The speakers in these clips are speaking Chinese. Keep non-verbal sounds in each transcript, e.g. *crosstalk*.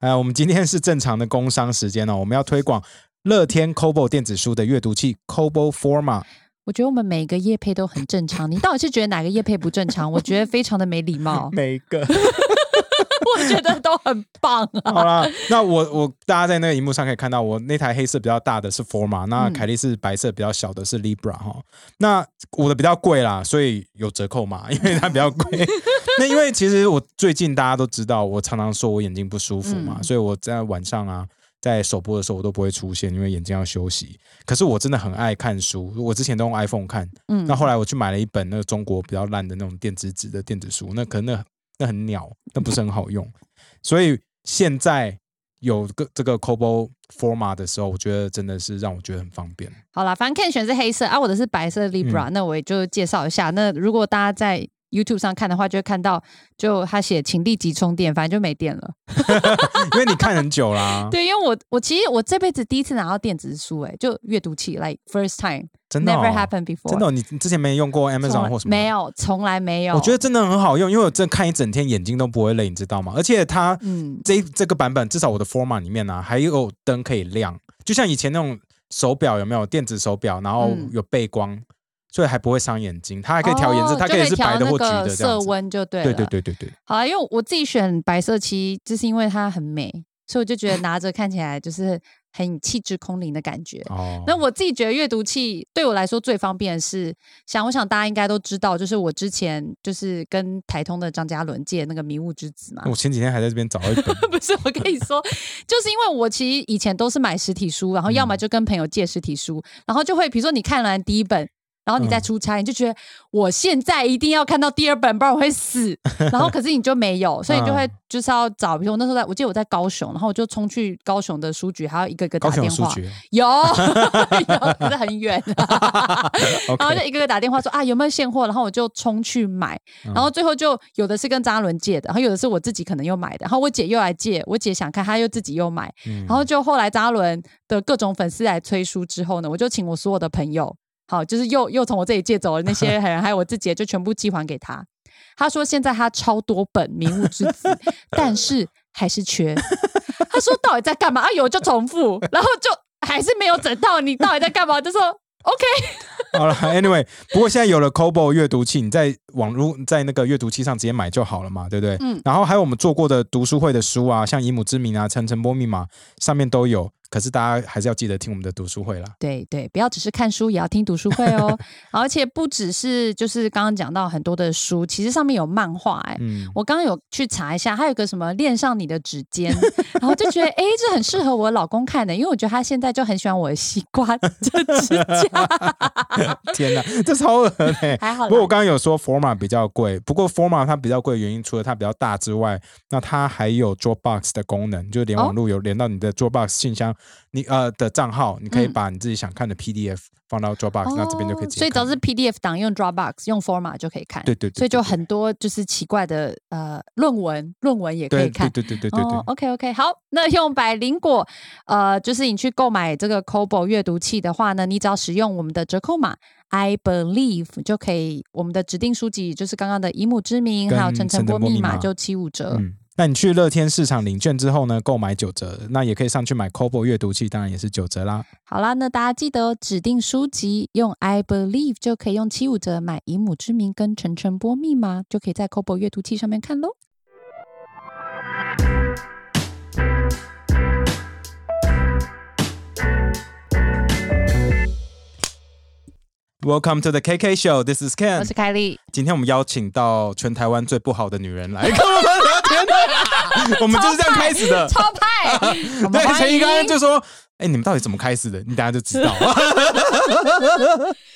呃，我们今天是正常的工商时间哦，我们要推广乐天 c o b o 电子书的阅读器 c o b o Forma。我觉得我们每个业配都很正常，你到底是觉得哪个业配不正常？我觉得非常的没礼貌，*laughs* 每一个。*laughs* *laughs* 我觉得都很棒啊。好啦，那我我大家在那个荧幕上可以看到，我那台黑色比较大的是 Forma，那嗯凯莉是白色比较小的是 Libra 哈。那我的比较贵啦，所以有折扣嘛，*laughs* 因为它比较贵。*laughs* 那因为其实我最近大家都知道，我常常说我眼睛不舒服嘛，嗯所以我在晚上啊。在首播的时候我都不会出现，因为眼睛要休息。可是我真的很爱看书，我之前都用 iPhone 看，嗯那后来我去买了一本那个中国比较烂的那种电子纸的电子书，那可能那那很鸟，那不是很好用。所以现在有个这个 c o b o Forma 的时候，我觉得真的是让我觉得很方便。好啦，反正 Ken 选是黑色啊，我的是白色 Libra，、那我也就介绍一下。那如果大家在 YouTube 上看的话，就会看到就他写请立即充电，反正就没电了。*laughs* 因为你看很久啦，*laughs* 对，因为我我其实我这辈子第一次拿到电子书、哎，就阅读器，like first time，never 真的、哦、happened before，真的哦、你你之前没用过 Amazon 或什么？没。有，从来没有。我觉得真的很好用，因为我真的看一整天眼睛都不会累，你知道吗？而且它嗯，这这个版本，至少我的 Forma 里面呢、还有灯可以亮，就像以前那种手表有没有电子手表，然后嗯有背光，所以还不会伤眼睛。它还可以调颜色，哦它可以是白的或橘的这样子。温就对了。对对对对对，好啦，因为我自己选白色漆，就是因为它很美，所以我就觉得拿着看起来就是很气质空灵的感觉。哦，那我自己觉得阅读器对我来说最方便的是，想我想大家应该都知道，就是我之前就是跟台通的张嘉伦借那个《迷雾之子》嘛。我前几天还在这边找到一本，*laughs* 不是，我跟你说，就是因为我其实以前都是买实体书，然后要么嗯就跟朋友借实体书，然后就会比如说你看完第一本。然后你再嗯。出差，你就觉得我现在一定要看到第二本，不然我会死。*laughs* 然后可是你就没有，所以你就会嗯。就是要找，比如我那时候在，我记得我在高雄，然后我就冲去高雄的书局，还要一个一个高打电话。雄有 *laughs* 可是很远，*laughs* 然后就一个个打电话说啊有没有现货，然后我就冲去买，嗯。然后最后就有的是跟张嘉伦借的，然后有的是我自己可能又买的，然后我姐又来借，我姐想看，她又自己又买，嗯。然后就后来张嘉伦的各种粉丝来催书之后呢，我就请我所有的朋友，好，就是又又从我这里借走了那些 *laughs* 人，还有我自己，就全部寄还给他。他说现在他超多本《迷雾之子》，*laughs* 但是还是缺。他说到底在干嘛？啊，有就重复，然后就还是没有整到。你到底在干嘛？就说 OK，*laughs* 好了，Anyway，不过现在有了 Kobo 阅读器，你在网络在那个阅读器上直接买就好了嘛，对不对？嗯然后还有我们做过的读书会的书啊，像《以母之名》啊，《层层波密码》上面都有。可是大家还是要记得听我们的读书会啦。对对，不要只是看书，也要听读书会哦。*laughs* 而且不只是就是刚刚讲到很多的书，其实上面有漫画哎、嗯，我刚刚有去查一下，还有个什么恋上你的指尖，然后就觉得哎，诶这很适合我老公看的，因为我觉得他现在就很喜欢我的西瓜这指甲，*laughs* 天哪，这超恶的、还好。不过我刚刚有说 Forma 比较贵，不过 Forma 它比较贵的原因，除了它比较大之外，那它还有 Dropbox 的功能，就是连网络有连到你的 Dropbox 信箱，你呃的账号，你可以嗯把你自己想看的 PDF 放到 Dropbox，、那这边就可以所以只要是 PDF 档用 Dropbox 用 Format 就可以看。对对对，所以就很多就是奇怪的呃论文，论文也可以对看。对对对对对对哦、OK OK，好，那用百灵果，呃，就是你去购买这个 Kobo 阅读器的话呢，你只要使用我们的折扣码 I believe 就可以，我们的指定书籍就是刚刚的以母之名，还有陈晨波密码晨波密码就七五折。嗯，那你去乐天市场领券之后呢，购买九折，那也可以上去买 Kobo 阅读器，当然也是九折啦。好啦，那大家记得指定书籍用 I believe 就可以用七五折买以母之名跟晨晨波密码，就可以在 Kobo 阅读器上面看喽。Welcome to the KK Show. This is Ken. 我是凯莉，今天我们邀请到全台湾最不好的女人来跟我们 *laughs* 我们就是这样开始的。超派，对，陈怡刚刚就说：“哎、你们到底怎么开始的？你等下就知道。*laughs*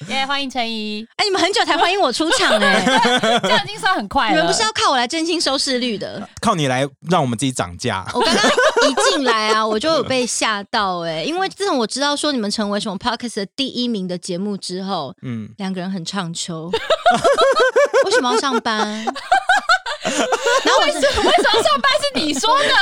耶，欢迎陈怡，哎，你们很久才欢迎我出场哎、*laughs* 这样已经算很快了。你们不是要靠我来振兴收视率的？靠你来让我们自己涨价。我刚刚一进来啊，我就有被吓到哎、因为自从我知道说你们成为什么 podcast 的第一名的节目之后，嗯，两个人很唱秋，为什么要上班？*laughs* 然后我是为什么上班是你说的？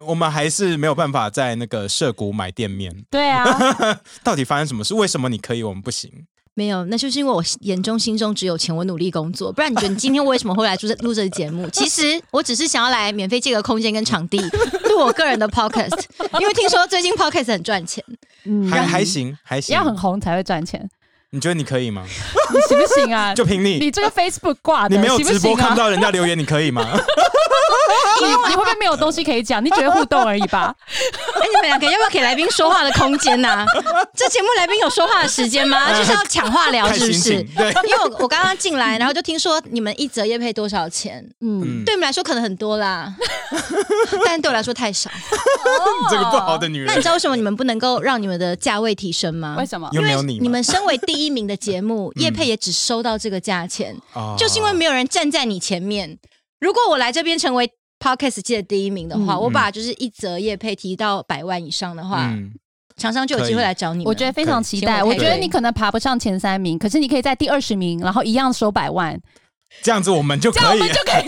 *laughs* 我们还是没有办法在那个涉谷买店面。对啊，*laughs* 到底发生什么事？为什么你可以，我们不行？没有，那就是因为我眼中心中只有钱，我努力工作。不然你觉得你今天为什么会来录这录这个节目？其实我只是想要来免费借个空间跟场地录我个人的 podcast，因为听说最近 podcast 很赚钱。嗯，还还行还行要，很红才会赚钱，你觉得你可以吗？*laughs* 你行不行啊？就凭你，你这个 Facebook 挂的，你没有直播看不到人家留言，你可以吗？*laughs* 你你会不会没有东西可以讲？你只会互动而已吧？*laughs* 哎，你们两个要不要给来宾说话的空间呐、*laughs* 这节目来宾有说话的时间吗？就是要抢话聊，看是不是情？，对，因为我我刚刚进来，然后就听说你们一折业配多少钱？嗯，嗯，对你们来说可能很多啦，但对我来说太少。这个不好的女人那你知道为什么你们不能够让你们的价位提升吗？为什么？又没有你嘛，你们身为第一名的节目，嗯业配也只收到这个价钱，哦就是因为没有人站在你前面。如果我来这边成为 podcast 界的第一名的话，嗯我把就是一则业配提到百万以上的话，嗯，厂商就有机会来找你们。我觉得非常期待。可以我觉得你可能爬不上前三名，可是你可以在第二十名，然后一样收百万。这样子我们就可以，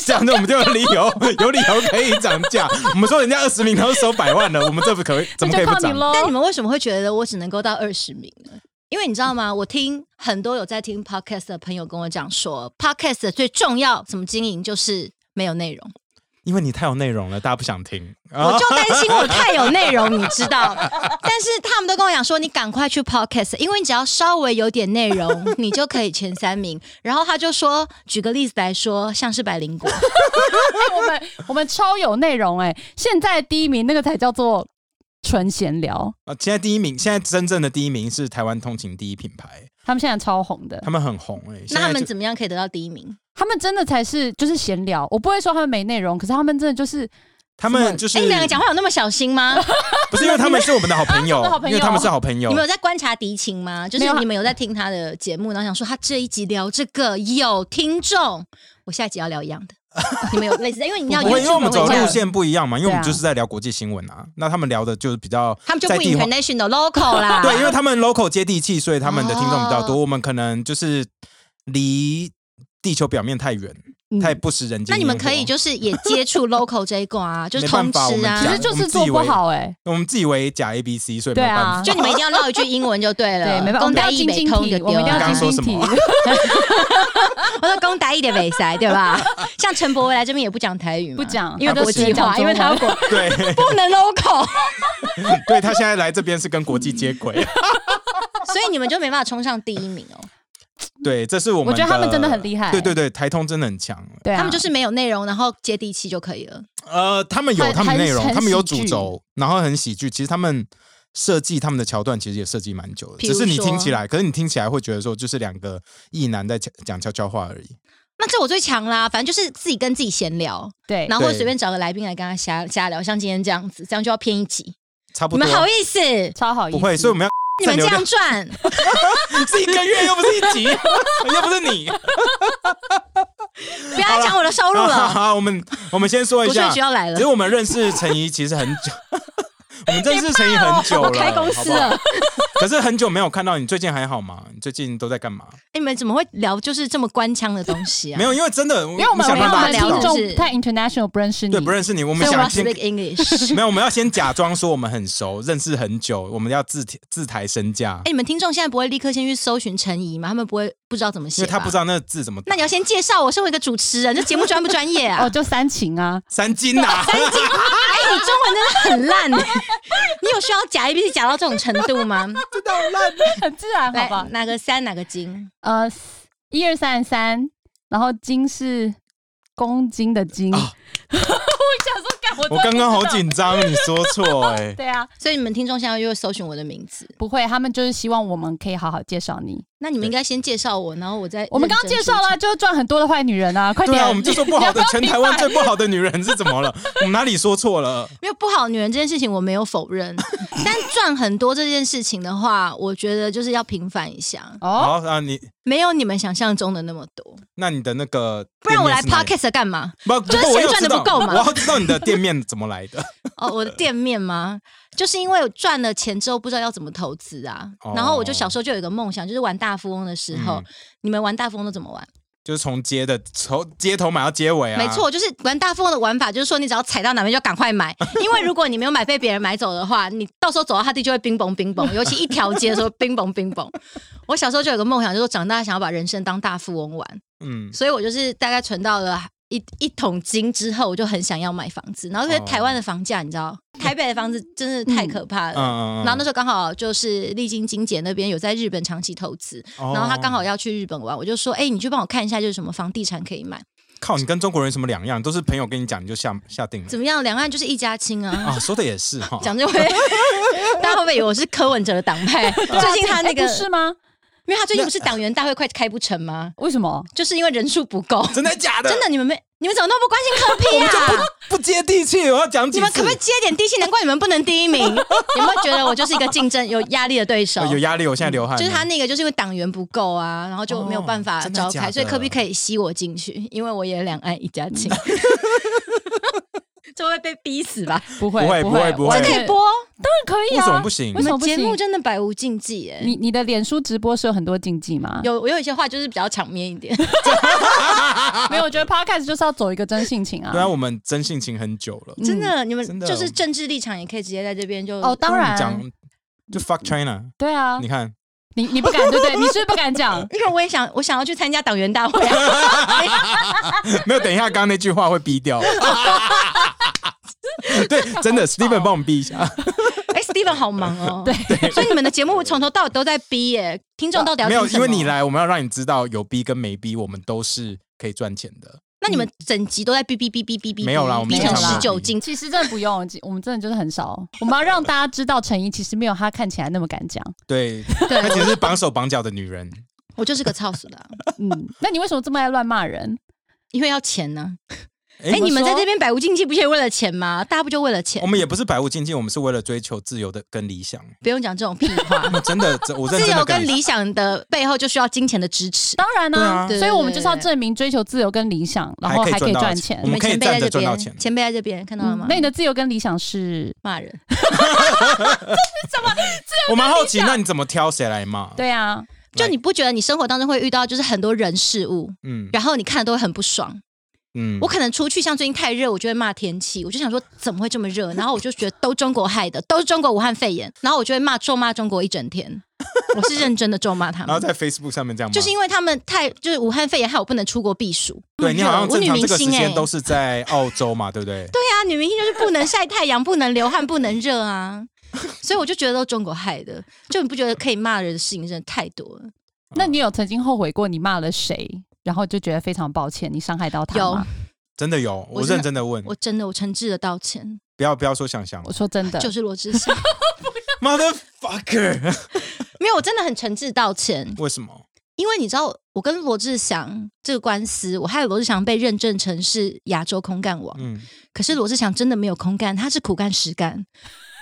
这样 *laughs* 子我们就有理由，*laughs* 有理由可以涨价。我们说人家二十名都收百万了，我们这不可以，*laughs* 怎么可以不涨？那就靠你喽。但你们为什么会觉得我只能够到二十名呢？因为你知道吗？我听很多有在听 podcast 的朋友跟我讲说，podcast 最重要怎么经营就是没有内容。因为你太有内容了，大家不想听。我就担心我太有内容，你知道。*laughs* 但是他们都跟我讲说，你赶快去 podcast，因为你只要稍微有点内容，你就可以前三名。然后他就说，举个例子来说，像是百灵果，*laughs* 我们我们超有内容哎、现在第一名那个才叫做纯闲聊，啊，现在第一名，现在真正的第一名是台湾通勤第一品牌，他们现在超红的他，们很红哎、现那他们怎么样可以得到第一名？他们真的才是就是闲聊。我不会说他们没内容，可是他们真的就是他们就是哎，你们两个讲话有那么小心吗？*laughs* 不是因为他们是我们的好朋友因为他们是好朋友你们。有在观察敌情吗？就是你们有在听他的节目，然后想说他这一集聊这个有听众，我下一集要聊一样的。*laughs* 你们有类似的？因为你要因为我们走的路线不一样嘛，因为我们就是在聊国际新闻啊，那他们聊的就是比较他们就不 international local 啦。*laughs* 对，因为他们 local 接地气，所以他们的听众比较多。哦我们可能就是离地球表面太远，嗯太不食人间。那你们可以就是也接触 *laughs* local 这一挂啊，*laughs* 就是通吃啊其。实就是做不好哎、我们自以为假 A B C，所以没对啊有办法。就你们一定要唠一句英文就对了，对，没办法，我们一定要公台一北精，通就丢我们一定要了。刚刚说精进题什么。我说公台一的北塞，对吧？*laughs* 像陈柏维来这边也不讲台语嘛，不讲因为国际化，因为他要文国对不能 local，对，他现在来这边是跟国际接轨。所以你们就没办法冲上第一名哦。对，这是我们。我觉得他们真的很厉害对对对，台通真的很强。对啊，他们就是没有内容，然后接地气就可以了。呃，他们有很他们内容，他们有主轴，然后很喜剧。其实他们设计他们的桥段，其实也设计蛮久的。只是你听起来，可是你听起来会觉得说，就是两个异男在讲讲悄悄话而已。那这我最强啦，反正就是自己跟自己闲聊，对，然后随便找个来宾来跟他瞎瞎聊，像今天这样子，这样就要偏一集。差不多。你们好意思？超好意思。不会，所以我们要你们这样赚，*laughs* 是一个月，又不是一集，*laughs* 又不是你。*laughs* 不要讲我的收入好了。好，我们我们先说一下不是需，要来了其实，我们认识陈怡其实很久，我们认识陈怡很久了，我开公司好好了。*laughs* 可是很久没有看到你，最近还好吗？你最近都在干嘛？哎你们怎么会聊就是这么官腔的东西啊？*laughs* 没有，因为真的，因因为我们想因为我们让大家知道听聊就是众太 international 不认识你，对不认识你，我们想先 speak English。*laughs* 没有，我们要先假装说我们很熟，认识很久，我们要自自抬身价哎，，你们听众现在不会立刻先去搜寻陈怡吗？他们不会不知道怎么写，因为他不知。道那个字怎么。那你要先介绍我身为一个主持人，这节目专不专业啊？哦，就三情啊，三金呐，哎，你中文真的很烂哎！*laughs* 你有需要假 A B C 假到这种程度吗？真的好烂。很自然，好来吧？哪个三哪个金？呃，一二三三，然后金是公斤的斤。啊 *laughs* 我想说，干我我刚刚好。紧张，你说错哎。*laughs* 对啊，所以你们听众现在又会搜寻我的名字，不会，他们就是希望我们可以好好介绍你。那你们应该先介绍我，然后我再我们刚刚介绍了，就是赚很多的坏女人啊，快点！对啊，我们就说不好的，*laughs* 全台湾最不好的女人是怎么了？*laughs* 我们哪里说错了？没有不好女人这件事情我没有否认，*laughs* 但赚很多这件事情的话，我觉得就是要平反一下，哦，好啊，你没有你们想象中的那么多。那你的那个，不然我来 podcast 干嘛？不，就是钱赚得有知道不够嘛我要知道你的店面怎么来的。哦，我的店面吗？就是因为我赚了钱之后不知道要怎么投资啊，哦然后我就小时候就有一个梦想，就是玩大富翁的时候，嗯你们玩大富翁都怎么玩？就是从街的从街头买到街尾啊。没错，就是玩大富翁的玩法，就是说你只要踩到哪边就赶快买，*laughs* 因为如果你没有买被别人买走的话，你到时候走到他地就会冰崩冰崩，尤其一条街的时候冰崩冰崩。*laughs* 我小时候就有个梦想，就是说长大想要把人生当大富翁玩，嗯，所以我就是大概存到了。一一桶金之后，我就很想要买房子，然后因为台湾的房价，你知道，台北的房子真是太可怕了。嗯嗯嗯然后那时候刚好就是历经金姐那边有在日本长期投资，哦然后他刚好要去日本玩，我就说，哎、你去帮我看一下，就是什么房地产可以买，靠，你跟中国人什么两样？都是朋友跟你讲，你就下下定了怎么样？两岸就是一家亲啊。啊？说的也是哈。讲这会，*laughs* 大家会不会以为我是柯文哲的党派？*laughs* 最近他那个是吗？因为他最近不是党员大会快开不成吗？为什么？就是因为人数不够。真的假的？真的，你们没，你们怎么那么不关心科批啊？不接地气，我要讲？你们可不可以接点地气？难怪你们不能第一名。有没有觉得我就是一个竞争有压力的对手？呃有压力？我现在流汗。就是他那个，就是因为党员不够啊，然后就没有办法召开，所以科比可以吸我进去，因为我也两岸一家亲。*laughs* 这会被逼死吧？不会不会不会不会完全这可以播？当然可以啊，为什么不行为什么不节目？真的百无禁忌哎、你你的脸书直播是有很多禁忌吗？有我有一些话就是比较场面一点，*laughs* *laughs* 没有？我觉得 podcast 就是要走一个真性情啊。对啊，我们真性情很久了。真的，你们真的就是政治立场也可以直接在这边就哦，当然，讲就 fuck China，对啊你，看你你不敢对不对？你是不是不敢讲？*laughs* 因为我也想，我想要去参加党员大会、啊，没有？等一下，刚刚那句话会逼掉。*laughs* 对，真的，Steven 帮我们逼一下。*laughs* 哎、s t e v e n 好忙哦，*laughs* 对，所以你们的节目从头到尾都在逼耶，听众到底要没有，因为你，来，我们要让你知道有逼跟没逼，我们都是可以赚钱的。那你们整集都在逼逼逼逼逼逼，没有啦我们逼成没有啦十九斤，其实真的不用，我们真的就是很少。我们要让大家知道陈怡其实没有她看起来那么敢讲。对，对她其实是绑手绑脚的女人。我就是个操死的啊、嗯，那你为什么这么爱乱骂人？因为要钱呢、哎哎、你们在这边百无禁忌，不是也为了钱吗？大家不就为了钱我？们也不是百无禁忌，我们是为了追求自由的跟理想。不用讲这种屁话。*laughs* 真的，我自由真的跟理想的背后就需要金钱的支持。当然呢、所以我们就是要证明追求自由跟理想，然后还可以赚钱我。们可以前辈在这边，前辈在这边，看到了吗？嗯那你的自由跟理想是？骂人，这是什么？自由我蛮好奇，那你怎么挑谁来骂？对啊，就你不觉得你生活当中会遇到就是很多人事物，嗯然后你看了都会很不爽。嗯我可能出去，像最近太热，我就会骂天气，我就想说怎么会这么热，然后我就觉得都中国害的，都是中国武汉肺炎，然后我就会骂咒骂中国一整天，我是认真的咒骂他们。*laughs* 然后在 Facebook 上面这样，就是因为他们太就是武汉肺炎害我不能出国避暑，对你好像我女正常这个时明星哎、间都是在澳洲嘛，对不对？*laughs* 对啊，女明星就是不能晒太阳，不能流汗，不能热啊，所以我就觉得都中国害的，就你不觉得可以骂人的事情真的太多了？那你有曾经后悔过你骂了谁，然后就觉得非常抱歉，你伤害到他有。吗？真的有，我我真的认真的问，我真的我诚挚的道歉，不要不要说想想我说真的，*laughs* 就是罗志祥，，*laughs* motherfucker，*laughs* 没有，我真的很诚挚道歉，为什么？因为你知道，我跟罗志祥这个官司，我害罗志祥被认证成是亚洲空干王，嗯，可是罗志祥真的没有空干，他是苦干实干。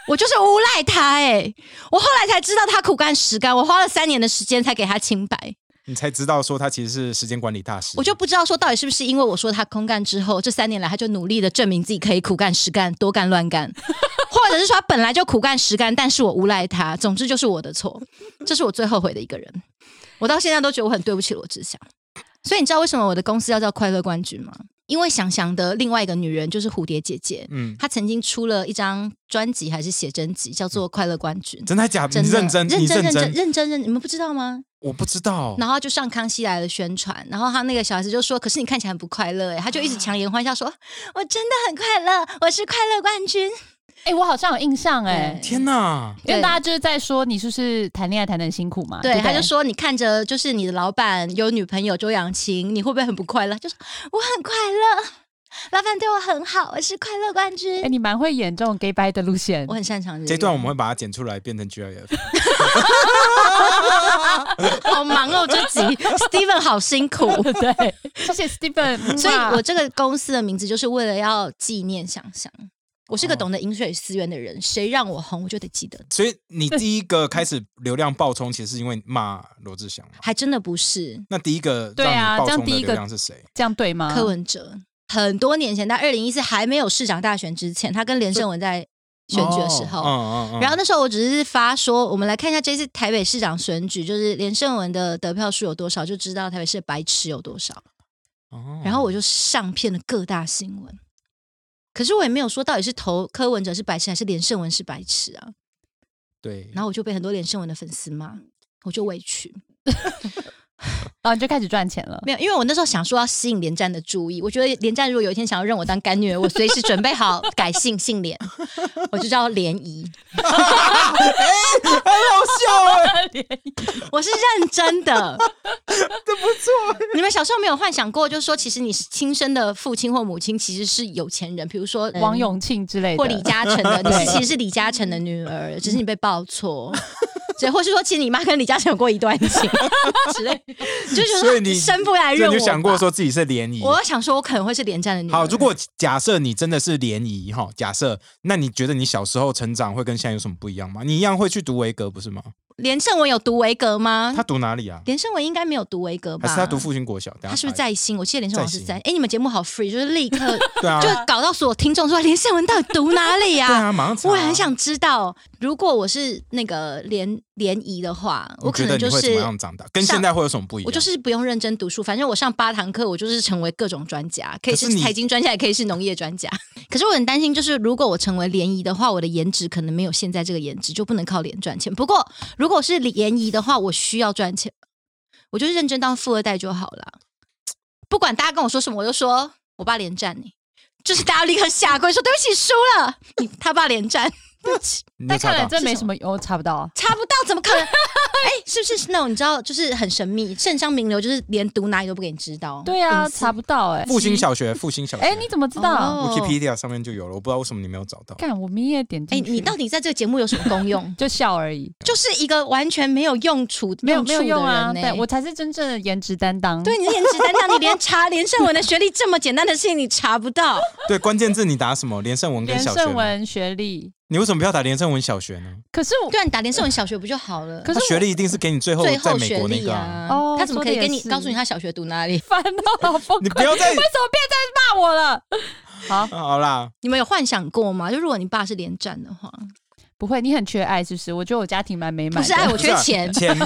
我就是诬赖他哎、我后来才知道他苦干实干，我花了三年的时间才给他清白。你才知道说他其实是时间管理大师，我就不知道说到底是不是因为我说他空干之后，这三年来他就努力的证明自己可以苦干实干、多干乱干，或者是说他本来就苦干实干，但是我无赖他，总之就是我的错，这是我最后悔的一个人。我到现在都觉得我很对不起罗志祥。所以你知道为什么我的公司要叫快乐冠军吗？因为想想的另外一个女人就是蝴蝶姐姐，嗯，她曾经出了一张专辑还是写真集，叫做《快乐冠军》。真的假的？真的你认真，你认真、认真、真，认真、认，你们不知道吗？我不知道。然后就上康熙来了宣传，然后他那个小孩子就说：“可是你看起来很不快乐。”哎，他就一直强颜欢笑说：“我真的很快乐，我是快乐冠军。哎、我好像有印象哎、对天哪！因为大家就是在说你是不是谈恋爱谈的很辛苦嘛？”对，不他就说：“你看着就是你的老板有女朋友周扬青，你会不会很不快乐？”就说：“我很快乐，老板对我很好，我是快乐冠军。哎、你蛮会演这种 gay bye 的路线我。很擅长这段我们会把它剪出来，变成 GIF。*laughs* 好忙哦，这集 Steven 好辛苦。*laughs* 对，谢谢 Steven。所以我这个公司的名字就是为了要纪念想想。我是个懂得饮水思源的人，谁让我红，我就得记得。所以你第一个开始流量爆冲，其实是因为骂罗志祥嘛？还真的不是那第一个对啊这样第一个流量是谁？这样对吗？柯文哲。很多年前，在二零一四还没有市长大选之前，他跟连胜文在选举的时候，哦嗯嗯嗯。然后那时候我只是发说，我们来看一下这次台北市长选举，就是连胜文的得票数有多少，就知道台北市的白痴有多少。哦然后我就上遍了各大新闻。可是我也没有说到底是投柯文哲是白痴还是连胜文是白痴啊。对，然后我就被很多连胜文的粉丝骂，我就委屈。*laughs* 然 *laughs* 后你就开始赚钱了。没有，因为我那时候想说要吸引连战的注意，我觉得连战如果有一天想要认我当干女儿，我随时准备好改姓 *laughs* 姓连，我就叫连姨。*laughs* 我是认真的，这不错。你们小时候没有幻想过，就是说，其实你亲生的父亲或母亲其实是有钱人，比如说嗯王永庆之类的，或李嘉诚的，你是其实是李嘉诚的女儿，只是你被报错。对，或是说，其实你妈跟李嘉诚有过一段情 *laughs* 之类，就觉得所以你生不来认我就想过说自己是联谊。我想说，我可能会是连战的女儿。好，如果假设你真的是联谊哈，假设那你觉得你小时候成长会跟现在有什么不一样吗？你一样会去读维格不是吗？连胜文有读维格吗？他读哪里啊？连胜文应该没有读维格吧？还是他读复兴国小？他是不是在新？我记得连胜文是在。在哎，你们节目好 free，就是立刻 *laughs* 啊，就搞到所有听众说连胜文到底读哪里啊、对啊，马上啊。我也很想知道，如果我是那个联联谊的话，我可能就是怎么样长大？跟上现在会有什么不一样？我就是不用认真读书，反正我上八堂课，我就是成为各种专家，可以是财经专家，也可以是农业专家。*laughs* 可是我很担心，就是如果我成为联谊的话，我的颜值可能没有现在这个颜值，就不能靠脸赚钱。不过如果是联谊的话，我需要赚钱，我就是认真当富二代就好了。不管大家跟我说什么，我就说我爸连战你，就是大家立刻下跪说对不起输了，你他爸连战，对不起。*laughs* 但看来真没什么，我查不到啊。查不到，怎么可能？*laughs* 哎、是不是那种你知道，就是很神秘，圣上名流，就是连读哪里都不给你知道。对啊，查不到哎。复兴小学，复兴小学。哎，你怎么知道？哦 Wikipedia 上面就有了，我不知道为什么你没有找到。干，我明夜点哎、进去。你到底在这个节目有什么功用？*laughs* 就笑而已，就是一个完全没有用处、没有没有用啊。对我才是真正的颜值担当。对，你的颜值担当，你连查连胜文的学历这么简单的事情你查不到，对，关键字你打什么？连胜文跟小学连。胜文学历，你为什么不要打连胜文小学呢？可是我对啊，你打连胜文小学不就好了？可是他学历一定是给你最后最在美国那个啊。啊，哦他怎么可以跟你告诉你他小学读哪里？烦到好崩溃。你不要再为什么变在骂我了？好，*laughs* 啊好啦，你们有幻想过吗？就如果你爸是连战的话，不会，你很缺爱是不是？我觉得我家庭蛮美满的。不是爱我缺钱钱。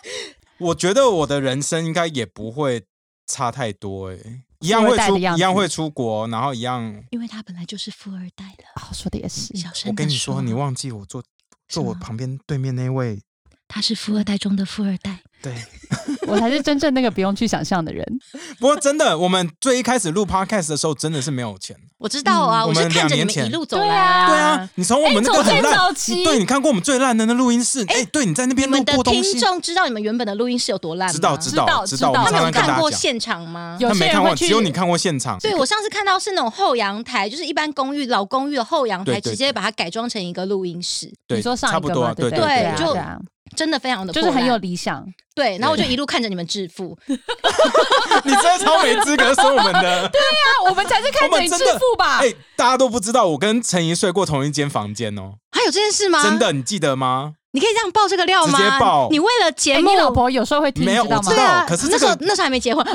*laughs* 我觉得我的人生应该也不会差太多诶、一样会出，一样会出国，然后一样。因为他本来就是富二代的。哦，说的也是。小声我跟你说，你忘记我坐坐我旁边对面那位，他是富二代中的富二代。对。*laughs* 我才是真正那个不用去想象的人。*laughs* 不过真的，我们最一开始录 podcast 的时候，真的是没有钱。我知道啊，嗯我们看着你们两年前一路走来对啊对啊，你从我们那个很烂早期对你看过我们最烂的那录音室，哎，对，你在那边录你们的听过东西，众知道你们原本的录音室有多烂吗？知道知道知道他们有看过现场吗？有他没看过，些人会去只有你看过现场。对，我上次看到是那种后阳台，就是一般公寓老公寓的后阳台，直接把它改装成一个录音室，对，你说上差不多啊，一个嘛，对不对啊就真的非常的就是很有理想。对。然后我就一路看着你们致富，*laughs* 你真的超没资格说我们的。*laughs* 对啊我们才是看着你致富吧？哎，大家都不知道，我跟陈怡睡过同一间房间哦，还有这件事吗？真，的，你记得吗？你可以这样爆这个料吗？直接爆你为了节哎，目，你老婆有时候会听，没有知道吗我知？道啊，可是这个那时候那时候还没结婚，*laughs*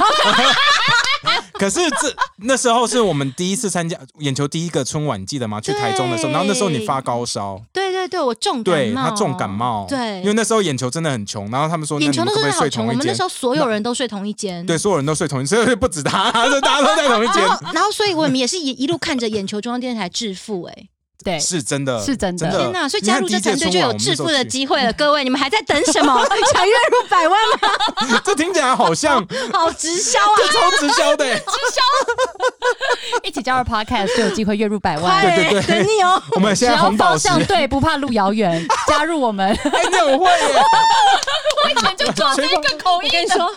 *laughs* 可是这那时候是我们第一次参加眼球第一个春晚，你记得吗？去台中的时候，然后那时候你发高烧，对对对，我重感冒，对他重感冒，对，因为那时候眼球真的很穷，然后他们说，眼球你们可不可以那时候好穷，睡同一间我们那时？候所有人都睡同一间，对，所有人都睡同一间，所以不止他，所以大家 *laughs* 都在同一间。*laughs* 然，后，然后，所以我们也是一一路看着眼球中央电视台致富、哎，对，是真的，是真的真的。天哪！所以加入这团队就有致富的机会了，*laughs* 各位，你们还在等什么？*laughs* 想月入百万吗？*laughs* 这听起来好像好直销啊！超直销的欸，一起加入 Podcast 就有机会月入百快万。欸对对对等你哦！我们现在只要红宝石，方向对，不怕路遥远，加入我们。哎，你很会耶，我以前就做这个口音跟你说，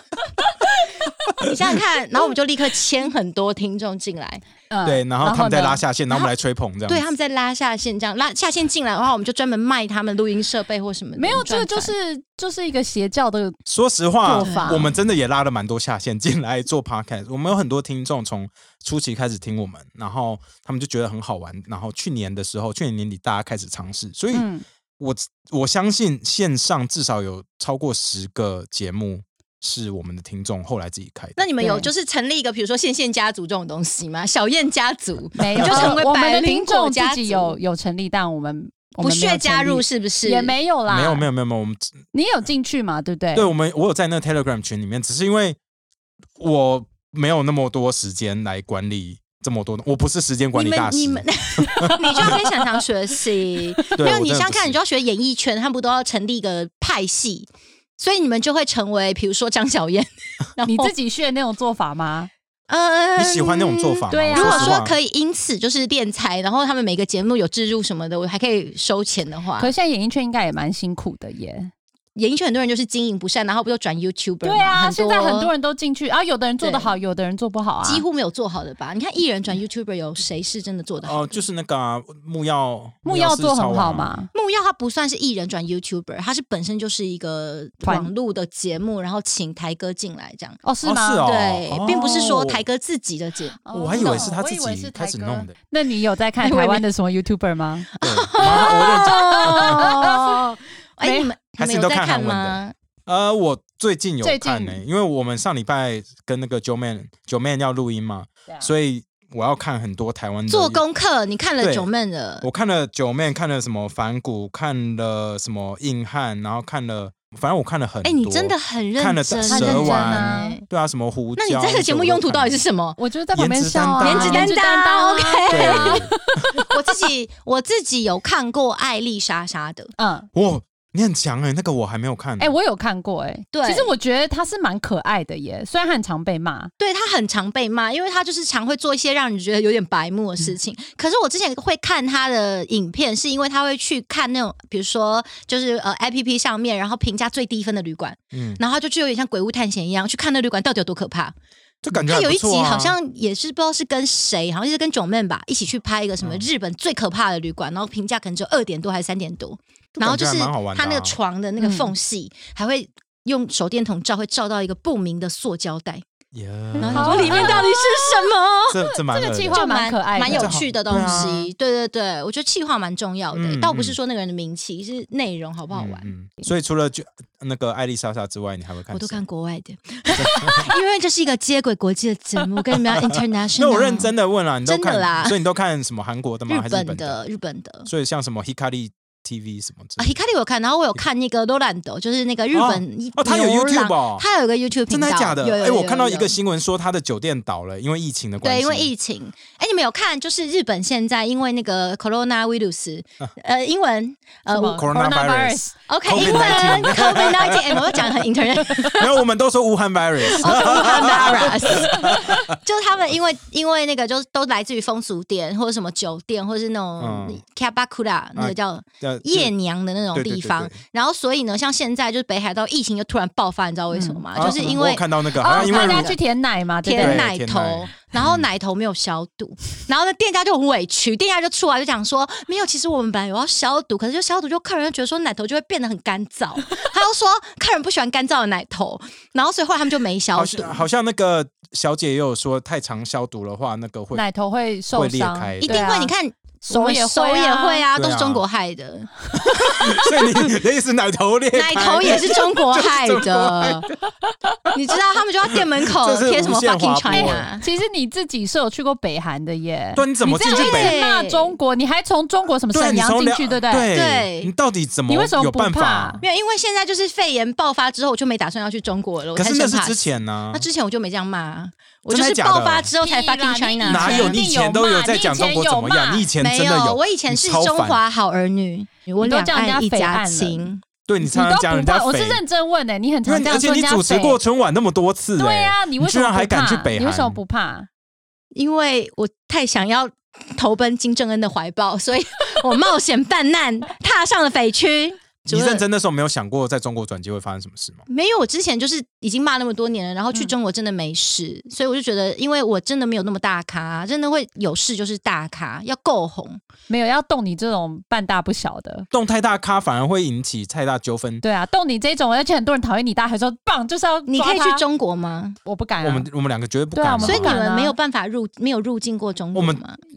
你想想看，然后我们就立刻签很多听众进来，嗯对，然后他们再拉下线，然后我们来吹捧这样，对，他们在拉下线，这样拉下线进来的话，我们就专门卖他们录音设备或什么。没有，这个就是就是一个邪教的说实话，我们真的也拉了蛮多下线进来做 podcast。我们有很多听众从初期开始听我们，然后他们就觉得很好玩。然后去年的时候，去年年底大家开始尝试，所以嗯，我我相信线上至少有超过十个节目是我们的听众后来自己开的。那你们有就是成立一个比如说线线家族这种东西吗？小燕家族 *laughs* 没有，就成为我们的百灵听众果家族自己有有成立，但我们不屑加入是不是？也没有啦，没有没有没有没有，我们你有进去嘛？对不对？对我们我有在那个 Telegram 群里面，只是因为我没有那么多时间来管理这么多，我不是时间管理大师。们你们 *laughs* *laughs* 你就要跟想想学习，对没有你想想看，你就要学演艺圈，他们不都要成立一个派系，所以你们就会成为，比如说张小燕，你自己学那种做法吗？*laughs* 呃，你喜欢那种做法吗？对啊如果说，可以因此就是敛财，然后他们每个节目有置入什么的，我还可以收钱的话可，是现在演艺圈应该也蛮辛苦的耶。演艺圈很多人就是经营不善，然后不就转 YouTuber 对啊，嘛现在很多人都进去，然后有的人做得好，有的人做不好啊。几乎没有做好的吧？你看艺人转 YouTuber 有谁是真的做得好？哦，就是那个啊木曜，木曜做很好嘛？嘛？木曜他不算是艺人转 YouTuber，他是本身就是一个团网络的节目，然后请台哥进来这样。哦，是吗？哦是哦对，并不是说哦台哥自己的节目。哦我还以为是他自己开始弄的。那你有在看 *laughs* 台湾的什么 YouTuber 吗？对，蛮好我认真。*laughs* 哦，哎，没你们还是你都看看韩文的？呃，我最近有看呢、因为我们上礼拜跟那个九 man 九 man 要录音嘛，啊所以我要看很多台湾的做。功课，你看了对九妹的，我看了九 man，看了什么反骨，看了什么硬汉，然后看了，反正我看了很多。哎，你真的很认看了真，蛇很认真丸啊对啊，什么胡椒。那你这个节目用途到底是什么？我觉得在旁边笑啊，颜值担当颜值担当啊 OK，*laughs* 我自己我自己有看过艾丽莎莎的，嗯，哇，你很强哎、那个我还没有看。哎，我有看过哎，对其实我觉得他是蛮可爱的耶，虽然他很常被骂，对他很常被骂，因为他就是常会做一些让你觉得有点白目的事情。可是我之前会看他的影片，是因为他会去看那种，比如说就是呃 A P P 上面，然后评价最低分的旅馆，嗯，然后就去有点像鬼屋探险一样，去看那旅馆到底有多可怕。这感觉他有一集好像也是不知道是跟谁，好像是跟囧妹吧一起去拍一个什么嗯。日本最可怕的旅馆，然后评价可能只有二点多还是三点多，然后就是他那个床的那个缝隙、还会用手电筒照，会照到一个不明的塑胶袋，耶然后说里面到底是什么？这这蛮这个计划蛮可爱的蛮有趣的东西。对对对，我觉得计划蛮重要的、嗯倒不是说那个人的名气，是内容好不好玩。嗯嗯所以除了就那个艾丽莎莎之外，你还会看？我都看。国外的，*laughs* 因为这是一个接轨国际的节目，跟你们要 *laughs* international。那我认真的问了，你都看真的啦所以你都看什么韩国的吗？日本的？的日本的所以像什么 Hikari TV 什么之啊类的。，Hikari 我有看，然后我有看那个 Rolando，就是那个日本哦他有牛 YouTube 哦他有一个 YouTube 频道，真的还假的？有有哎，我看到一个新闻说他的酒店倒了，因为疫情的关系对，系。因为疫情。哎，你们有看？就是日本现在因为那个 coronavirus，呃，英文呃什么 Coronavirus OK，COVID-19 英文 COVID nineteen，哎，我要讲很 internet。*laughs* 没有，我们都说武汉 virus。*laughs* 哦，武汉 virus，*laughs* 就他们因为因为那个就是都来自于风俗店或者什么酒店，或者是那种嗯 kabakura 那个叫呃夜娘的那种对对对地方对。然后所以呢，像现在就是北海道疫情就突然爆发，你知道为什么吗？啊就是因为看到那个，好哦像，因为大家去舔奶嘛，对不舔？奶头，然后奶头没有消毒，*laughs* 然后呢店家就很委屈，店家就出来就讲说没有，其实我们本来有要消毒，可是就消毒就客人就觉得说奶头就会变得很干燥，他就说客人不喜欢干燥的奶头，*laughs* 然后所以后来他们就没消好毒。像好像那个小姐也有说，太常消毒的话，那个会奶头会受会裂伤，开一定会，你看手也手也会啊，都是中国害的，*laughs* 所以你的意思奶头裂开，*laughs* 奶头也是中国害的。*laughs* 你知道他们就要店门口贴什么 fucking China，其实你自己是有去过北韩的耶，对，你怎么这样一进去北？直骂中国，你还从中国什么对，沈阳进去，对不对？对对你到底怎么你为什么不有办法怕？没有，因为现在就是肺炎爆发之后，我就没打算要去中国了。我可是那是之前呢那，之前我就没这样骂，我就是爆发之后才 fucking。哪有？你以前都有在讲中国怎么样？你以前没真的有，我以前是中华好儿女，我两都叫人家岸一家亲。对你你常常讲都不怕，我是认真问的，你很常这样而且你说人家主持过春晚那么多次，哎对啊，你为什么不居然还敢去北韩？你为什么不怕？因为我太想要投奔金正恩的怀抱，所以我冒险犯难，踏上了匪区。你认真的时候没有想过在中国转机会发生什么事吗？没有，我之前就是已经骂那么多年了，然后去嗯中国真的没事，所以我就觉得，因为我真的没有那么大咖，真的会有事就是大咖，要够红。没有要动你这种半大不小的。动太大咖反而会引起太大纠纷。对啊，动你这种，而且很多人讨厌你，大家还说棒，就是要你可以去中国吗？我不敢、啊，我们我们两个绝对不敢所以你不敢啊们没有办法入，没有入境过中国我们？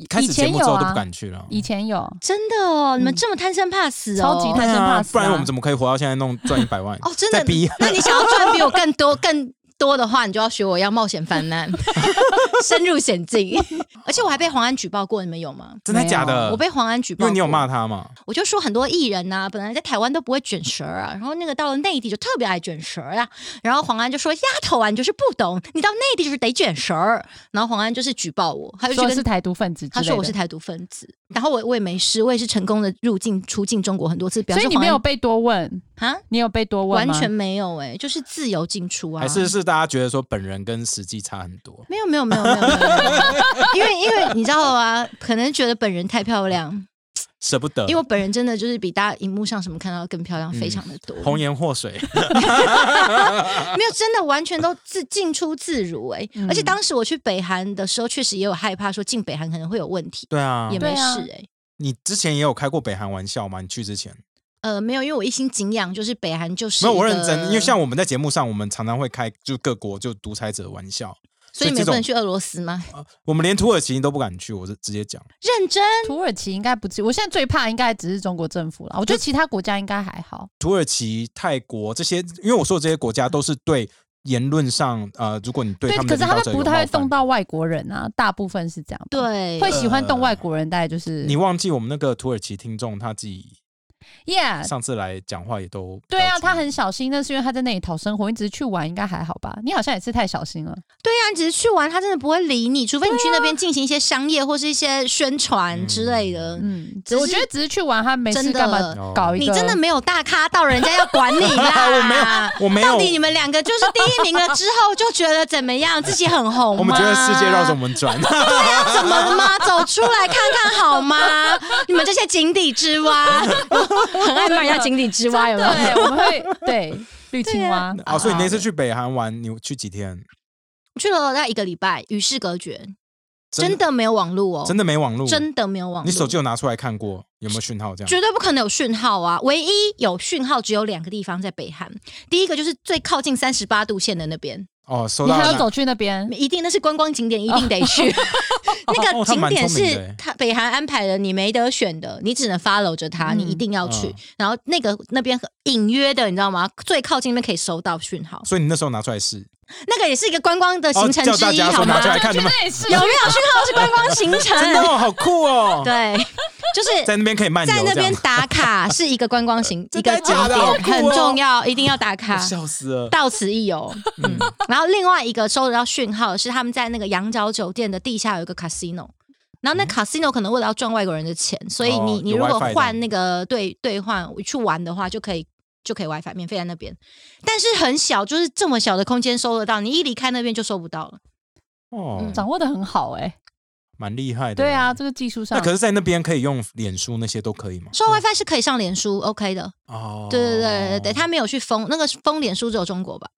开始以前节目之后都有啊不敢去了。以前有，真的哦，你们嗯这么贪生怕死哦，超级贪生怕死啊不然我们怎么可以活到现在弄赚一百万？哦，真的。那你想要赚比我更多、*laughs* 更多的话，你就要学我一样冒险犯难，*laughs* 深入险境。而且我还被黄安举报过，你们有吗？真的假的？我被黄安举报，因为你有骂，他嘛。我就说很多艺人呐、本来在台湾都不会卷舌啊，然后那个到了内地就特别爱卷舌啊。然后黄安就说：“丫头啊，你就是不懂，你到内地就是得卷舌儿。”然后黄安就是举报我，他就说是台独分子他，说我是台独分子，然后我我也没事，我也是成功的入境出境中国很多次，表所以你没有被多问，啊，你有被多问吗？完全没有哎、就是自由进出啊，还是是大家觉得说本人跟实际差很多？没有没有没有没有没有，*laughs* 因为因为你知道吗？可能觉得本人太漂亮，舍不得，因为我本人真的就是比大家荧幕上什么看到更漂亮，非常的多，红颜祸水。*laughs* 没有真的完全都自进出自如哎、嗯。而且当时我去北韩的时候，确实也有害怕说进北韩可能会有问题，对啊。也，没事哎、你之前也有开过北韩玩笑吗？你去之前呃，没有，因为我一心敬仰，就是北韩就是没有，我认真，因为像我们在节目上，我们常常会开就各国就独裁者的玩笑，所以你们不能去俄罗斯吗？我们连土耳其都不敢去，我是直接讲。认真。土耳其应该不至于，我现在最怕应该只是中国政府了。我觉得其他国家应该还好。土耳其、泰国这些，因为我说的这些国家都是对言论上，呃，如果你对他们可是他们不太会动到外国人啊，大部分是这样。，对，会喜欢动呃外国人，大概就是你忘记我们那个土耳其听众他自己 Yeah。上次来讲话也都对啊，他很小心，那是因为他在那里讨生活。你只是去玩，应该还好吧？你好像也是太小心了。对呀、你只是去玩，他真的不会理你，除非你去那边进行一些商业或是一些宣传之类的。嗯，只我觉得只是去玩，他没事真的干嘛哦搞一个？你真的没有大咖到人家要管你啦！*laughs* 我没有，我没有到，底你们两个就是第一名了之后，就觉得怎么样？自己很红吗？我们觉得世界绕着我们转。怎么了吗？走出来看看好吗？你们这些井底之蛙，很爱骂人家井底之蛙，有没有？对，我们会对绿青蛙。*laughs* 哦，所以你那次去北韩玩，你去几天？去了大概一个礼拜，与世隔绝，真的没有网络哦，真的没网络，真的没有网络。你手机有拿出来看过有没有讯号？这样绝对不可能有讯号啊！唯一有讯号只有两个地方在北韩，第一个就是最靠近三十八度线的那边，哦，收你还要走去那边？一定那是观光景点，一定得去。*laughs* 那个景点是他北韩安排的，你没得选的，你只能 follow 着他，嗯你一定要去嗯。然后那个那边很隐约的，你知道吗？最靠近那边可以收到讯号，所以你那时候拿出来试，那个也是一个观光的行程哦叫大之一，好吗家说拿？出来看，有没有讯号是观光行程？*laughs* 真的哦好酷哦！对，就是在那边可以漫游，在那边打卡是一个观光行 *laughs* 一个景假的好点，哦很重要，一定要打卡。笑死了。到此一游，嗯，然后另外一个收得到讯号是他们在那个羊角酒店的地下有一个 casino，然后那 casino 可能为了要赚外国人的钱，所以你、你如果换那个兑兑换去玩的话，就可以就可以 WiFi 免费在那边，但是很小，就是这么小的空间收得到，你一离开那边就收不到了。哦，掌握的很好哎。蛮厉害的。对啊，，这个技术上那可是，在那边可以用脸书那些都可以吗？收 WiFi 是可以上脸书 OK 的，哦，对对对对对，他没有去封那个封脸书只有中国吧？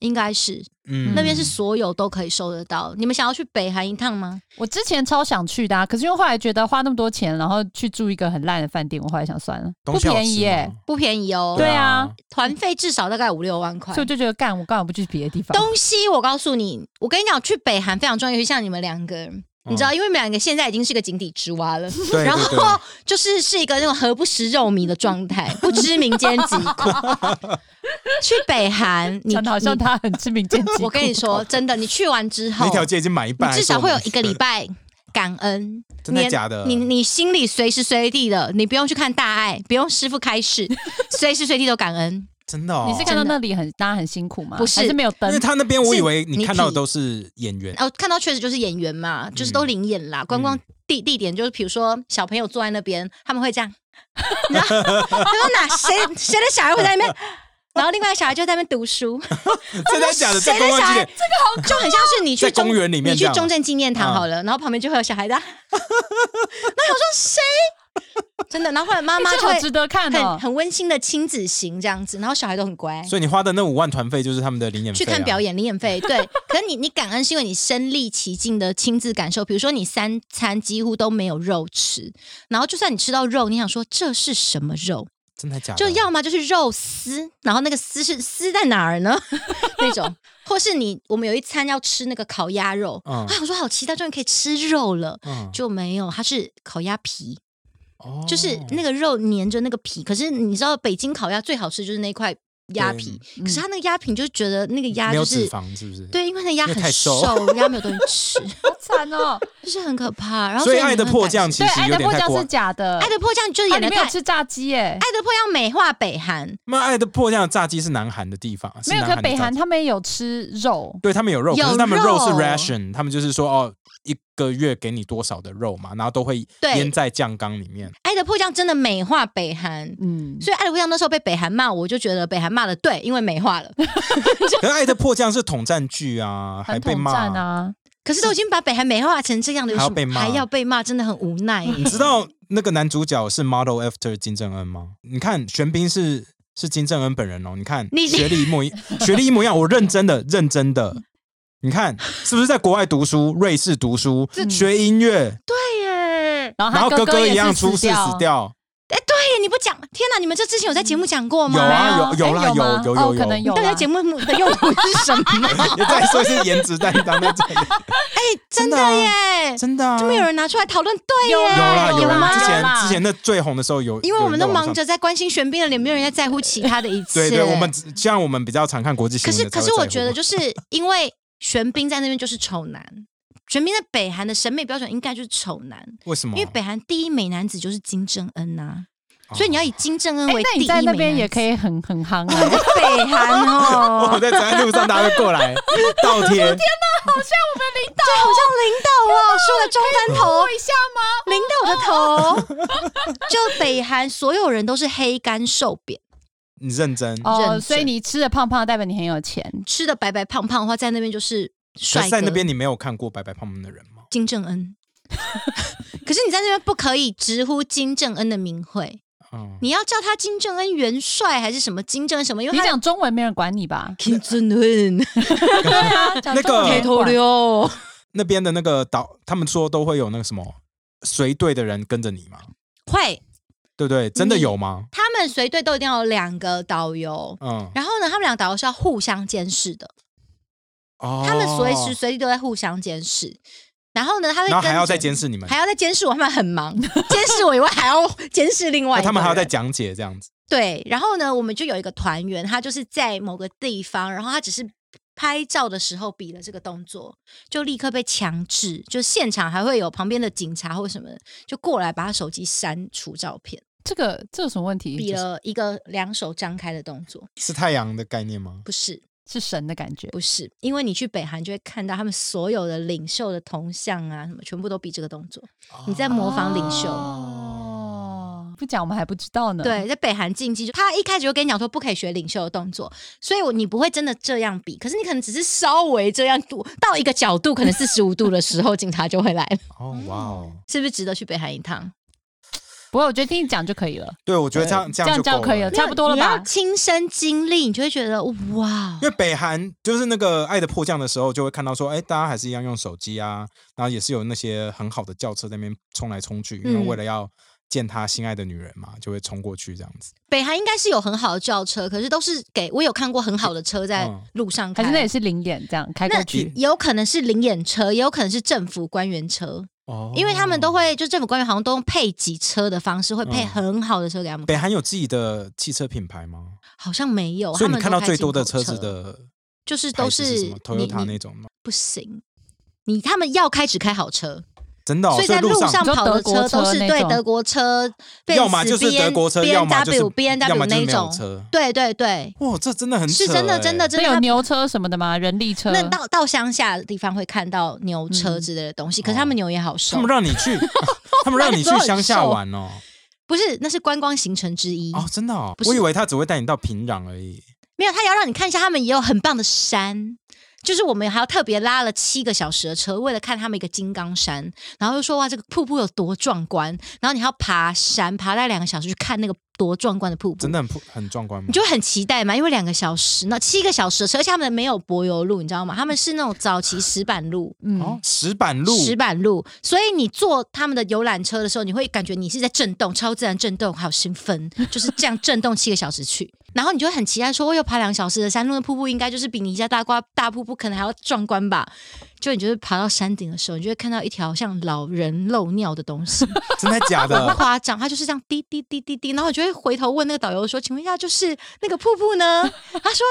应该是嗯那边是所有都可以收得到。你们想要去北韩一趟吗？我之前超想去的啊，可是因为后来觉得花那么多钱，然后去住一个很烂的饭店，我后来想算了，不便宜耶吗。不便宜哦，对啊，团费至少大概五六万块所以我。就觉得干，我干嘛不去别的地方？东西我告诉你，我跟你讲，去北韩非常重要，尤其像你们两个人，你知道，因为你们两个现在已经是个井底之蛙了，*laughs* 然对对对后就是是一个那种何不食肉糜的状态，不知民间疾苦。*laughs* 去北韩，你讲的好像你他很知名见机。我跟你说，真的，你去完之后那，条街已经买一你半，至少会有一个礼拜。感恩。*laughs* 真的假的你你心里随时随地的，你不用去看大爱，不用师傅开示，随时随地都感恩。真的哦，你是看到那里很大家很辛苦吗？不是还是没有灯因为？他那边我以为你看到的都是演员，哦，看到确实就是演员嘛，就是都灵演啦。观光地地点就是，比如说小朋友坐在那边，他们会这样，*laughs* 你知道，就说哪谁谁的小孩会在那边，*laughs* 然后另外一个小孩就在那边读书，*laughs* 真的假的？在谁的小孩这个好，就很像是你去公园里面你去中正纪念堂嗯好了，然后旁边就会有小孩的，然后我说谁？*laughs* 真的，然后后来妈妈就会这好值得看哦很。很温馨的亲子型这样子，然后小孩都很乖。所以你花的那五万团费就是他们的零演费啊去看表演，零演费对。*laughs* 可是你你感恩是因为你身历其境的亲自感受，比如说你三餐几乎都没有肉吃，然后就算你吃到肉，你想说这是什么肉？真的假的？就要么就是肉丝，然后那个丝是丝在哪儿呢？*laughs* 那种，或是你我们有一餐要吃那个烤鸭肉，嗯啊，我说好期待，终于可以吃肉了。嗯，就没有，它是烤鸭皮，哦就是那个肉粘着那个皮。可是你知道，北京烤鸭最好吃就是那块鸭皮，可是他那个鸭皮就是觉得那个鸭没有脂就是肪是不是？对，因为那鸭很太瘦鸭没有东西吃，*laughs* 好惨哦。就是很可怕。然后所以《你爱的迫降》其对，实爱有点太过的迫降是。假的，爱的迫降就是它演的没。有吃炸鸡耶。爱的迫降美化北韩，那《爱的迫降》的炸鸡是南韩的地方，是没有，可北韩他们也有吃肉，对他们有肉，有可是他们肉是肉 ration，他们就是说哦，一个月给你多少的肉嘛，然后都会腌在酱缸里面。爱的迫降真的美化北韩。嗯，所以爱的迫降那时候被北韩骂，我就觉得北韩骂的对，因为美化了。*laughs* 可是《爱的迫降》是统战剧啊，还被骂战啊。可是都已经把北韩美化成这样的，还要被骂还要被骂，真的很无奈。你知道那个男主角是 model after 金正恩吗？你看玄彬是是金正恩本人哦，你看你学历一模一学历一模一样，我认真的认真的，你看是不是在国外读书，瑞士读书，学音乐，对耶，然后哥他哥一样出出事死掉，哎，对耶，你不讲，天哪！你们这之前有在节目讲过吗？有啊没有有啦哎吗有有有哦可能有啦。你到底节目的用途是什么？*laughs* 也在说是颜值担当在这里，*laughs* 真的啊耶，真的啊，就没有人拿出来讨论。对耶，有啦有啦有有啦啦，之前之前那最红的时候有，因为我们都忙着在关心玄彬的脸，没有人在在乎其他的一 *laughs* 切。对对，我们像我们比较常看国际可是新闻的才会在乎，可是我觉得，就是因为玄彬在那边就是丑男，玄彬在北韩的审美标准应该就是丑男，为什么？因为北韩第一美男子就是金正恩呐、哦所以你要以金正恩哎为，第一那你在那边也可以。很很夯在啊。北韩哦，*laughs* 我在走在路上，大家会过来 *laughs* 倒贴。对，好像领导哦，梳了中分头，一下吗？领导的头，就北韩所有人都是黑干瘦扁，你认真，哦，认所以你吃的胖胖，代表你很有钱。吃的白白胖胖的话，在那边就是帅在那边你没有看过白白胖胖的人吗？金正恩，*laughs* 可是你在那边不可以直呼金正恩的名讳，嗯，你要叫他金正恩元帅还是什么金正恩什么？因为讲中文没人管你吧？金正恩 *laughs* 对啊，讲那中文个没人管溜，那边的那个导，他们说都会有那个什么随队的人跟着你吗，会，对不对？真的有吗？他们随队都一定要有两个导游。嗯，然后呢，他们两个导游是要互相监视的，哦，他们随时随地都在互相监视。然后呢，他会后还要再监视你们，还要再监视我，他们很忙，*laughs* 监视我以外还要监视另外一个他们还要再讲解这样子。对，然后呢，我们就有一个团员，他就是在某个地方，然后他只是拍照的时候比了这个动作，就立刻被强制，就现场还会有旁边的警察或什么的就过来把他手机删除照片，这个这有什么问题？比了一个两手张开的动作，是太阳的概念吗？不是。是神的感觉。不是，因为你去北韩就会看到他们所有的领袖的铜像啊，什么全部都比这个动作。你在模仿领袖哦，不讲我们还不知道呢。对，在北韩禁忌，就他一开始就跟你讲说不可以学领袖的动作，所以我你不会真的这样比，可是你可能只是稍微这样度到一个角度，可能四十五度的时候，警察就会来了，哦，哇哦，是不是值得去北韩一趟？不过我觉得听你讲就可以了，对，我觉得这样这这样就可以了，差不多了你要吧？亲身经历，你就会觉得哇。因，为北韩就是那个《爱的迫降》的时候，就会看到说，哎，大家还是一样用手机啊，然后也是有那些很好的轿车在那边冲来冲去，因为嗯。为了要见他心爱的女人嘛，就会冲过去这样子。北韩应该是有很好的轿车，可是都是给我有看过很好的车在嗯路上开，还是那也是零眼这样开过去？有可能是零眼车，也有可能是政府官员车。哦因为他们都会，就政府官员好像都用配给车的方式，会配嗯很好的车给他们开。北韩有自己的汽车品牌吗？好像没有，所以你看到最多的车子的就是都是什是么你 Toyota 那种吗？不行，你他们要开只开好车，真的、哦，所以在路上跑的车都是对德国车，要么就是德国车，B 要 N 么就是 W B N 要 W 那种，车。对对对，哇，这真的很是真的真的真的。有牛车什么的吗？人力车？那到到乡下的地方会看到牛车嗯之类的东西，可是他们牛也好瘦他们，让你去，他们让你去 *laughs* 乡下玩哦。不是那是观光行程之一哦，真的哦我以为他只会带你到平壤而已。没有，他要让你看一下，他们也有很棒的山。就是我们还要特别拉了七个小时的车，为了看他们一个金刚山，然后又说哇这个瀑布有多壮观，然后你还要爬山，爬了两个小时去看那个多壮观的瀑布，真的很普很壮观吗？你就会很期待嘛，因为两个小时，那七个小时的车，而且他们没有柏油路，你知道吗？他们是那种早期石板路。嗯，哦，石板路，石板路，所以你坐他们的游览车的时候，你会感觉你是在震动，超自然震动，好兴奋，*laughs* 就是这样震动七个小时去。然后你就会很期待说，我有爬两小时的山路的瀑布，应该就是比尼加大瓜大瀑布可能还要壮观吧？就你就是爬到山顶的时候，你就会看到一条像老人漏尿的东西，*laughs* 真的假不的？*laughs* 夸张，它就是这样滴滴滴滴滴，然后我就会回头问那个导游说：“请问一下，就是那个瀑布呢？” *laughs* 他说：“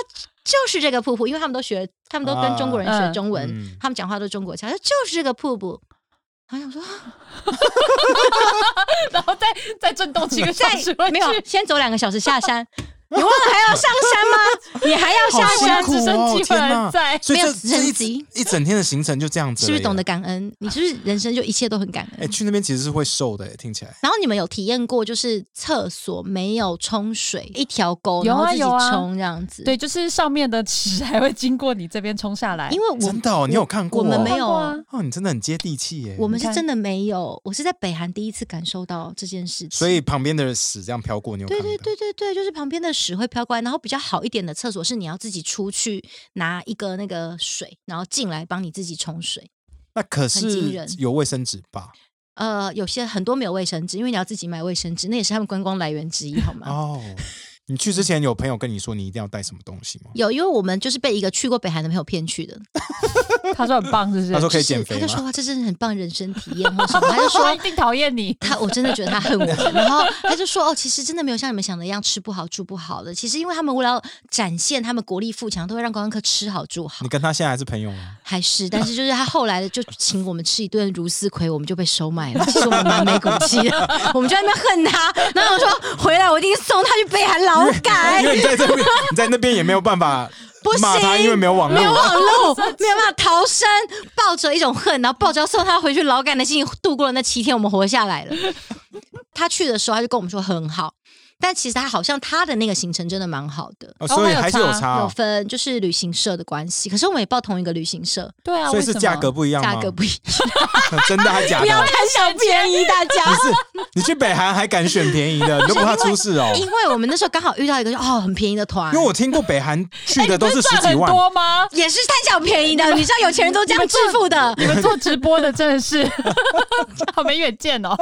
就是这个瀑布，因为他们都学，他们都跟中国人学嗯中文，嗯他们讲话都中国腔，他说就是这个瀑布。”然后想说啊然后再再震动几个小时没有，先走两个小时下山，你忘了还要上山吗？*laughs* 你还要下山！直升机天哪会在没有所以这这一直升机一整天的行程就这样子，是不是懂得？感恩？你是不是人生就一切都很感恩哎，去那边其实是会瘦的，哎听起来。然后你们有体验过，就是厕所没有冲水，一条沟，有啊然后自己有啊冲这样子。对，就是上面的池还会经过你这边冲下来，因为我真的哦，你有看过？我们没有啊哦，你真的很接地气耶。我们是真的没有，我是在北韩第一次感受到这件事情。所以旁边的屎这样飘过，你有对？对对对对，就是旁边的屎会飘过来，然后比较好一点的厕所是你要自己出去拿一个那个水，然后进来帮你自己冲水。那可是有卫生纸吧？呃，有些很多没有卫生纸，因为你要自己买卫生纸，那也是他们观光来源之一，好吗？哦，你去之前有朋友跟你说你一定要带什么东西吗？有，因为我们就是被一个去过北韩的朋友骗去的，*laughs* 他说很棒，是不是？他说可以减肥吗？他就说哇，这真的很棒人生体验或什么，他就说 *laughs* 他一定讨厌你。*laughs* 他我真的觉得他恨我，然后他就说哦，其实真的没有像你们想的一样吃不好住不好的，其实因为他们为了展现他们国力富强，都会让观光客吃好住好你。跟他现在还是朋友吗？还是，但是就是他后来的就请我们吃一顿如丝葵，我们就被收买了。其实我们蛮没骨气的，我们就在那边恨他。然后我说回来我一定送他去北韩劳改 *laughs* 因，为你在这边，你在那边也没有办法不行，骂他，因为没有网没有。网络，没有办法逃生，抱着一种恨，然后抱着要送他回去劳改的心情度过了那七天，我们活下来了。他去的时候，他就跟我们说很好，但其实他好像他的那个行程真的蛮好的。哦所以还是有差有哦，分就是旅行社的关系，可是我们也报同一个旅行社，对啊，所以是价格不一样？价格不一样。*laughs* 真的还假的？不要贪小便宜，大家。你去北韩还敢选便宜的，*laughs* 你都不怕出事哦？因为我们那时候刚好遇到一个哦很便宜的团，因为我听过北韩去哎的都是十赚很几万，多吗？也是贪小便宜的，你知道有钱人都这样致富的，*laughs* 你们做直播的真的是好没远见哦。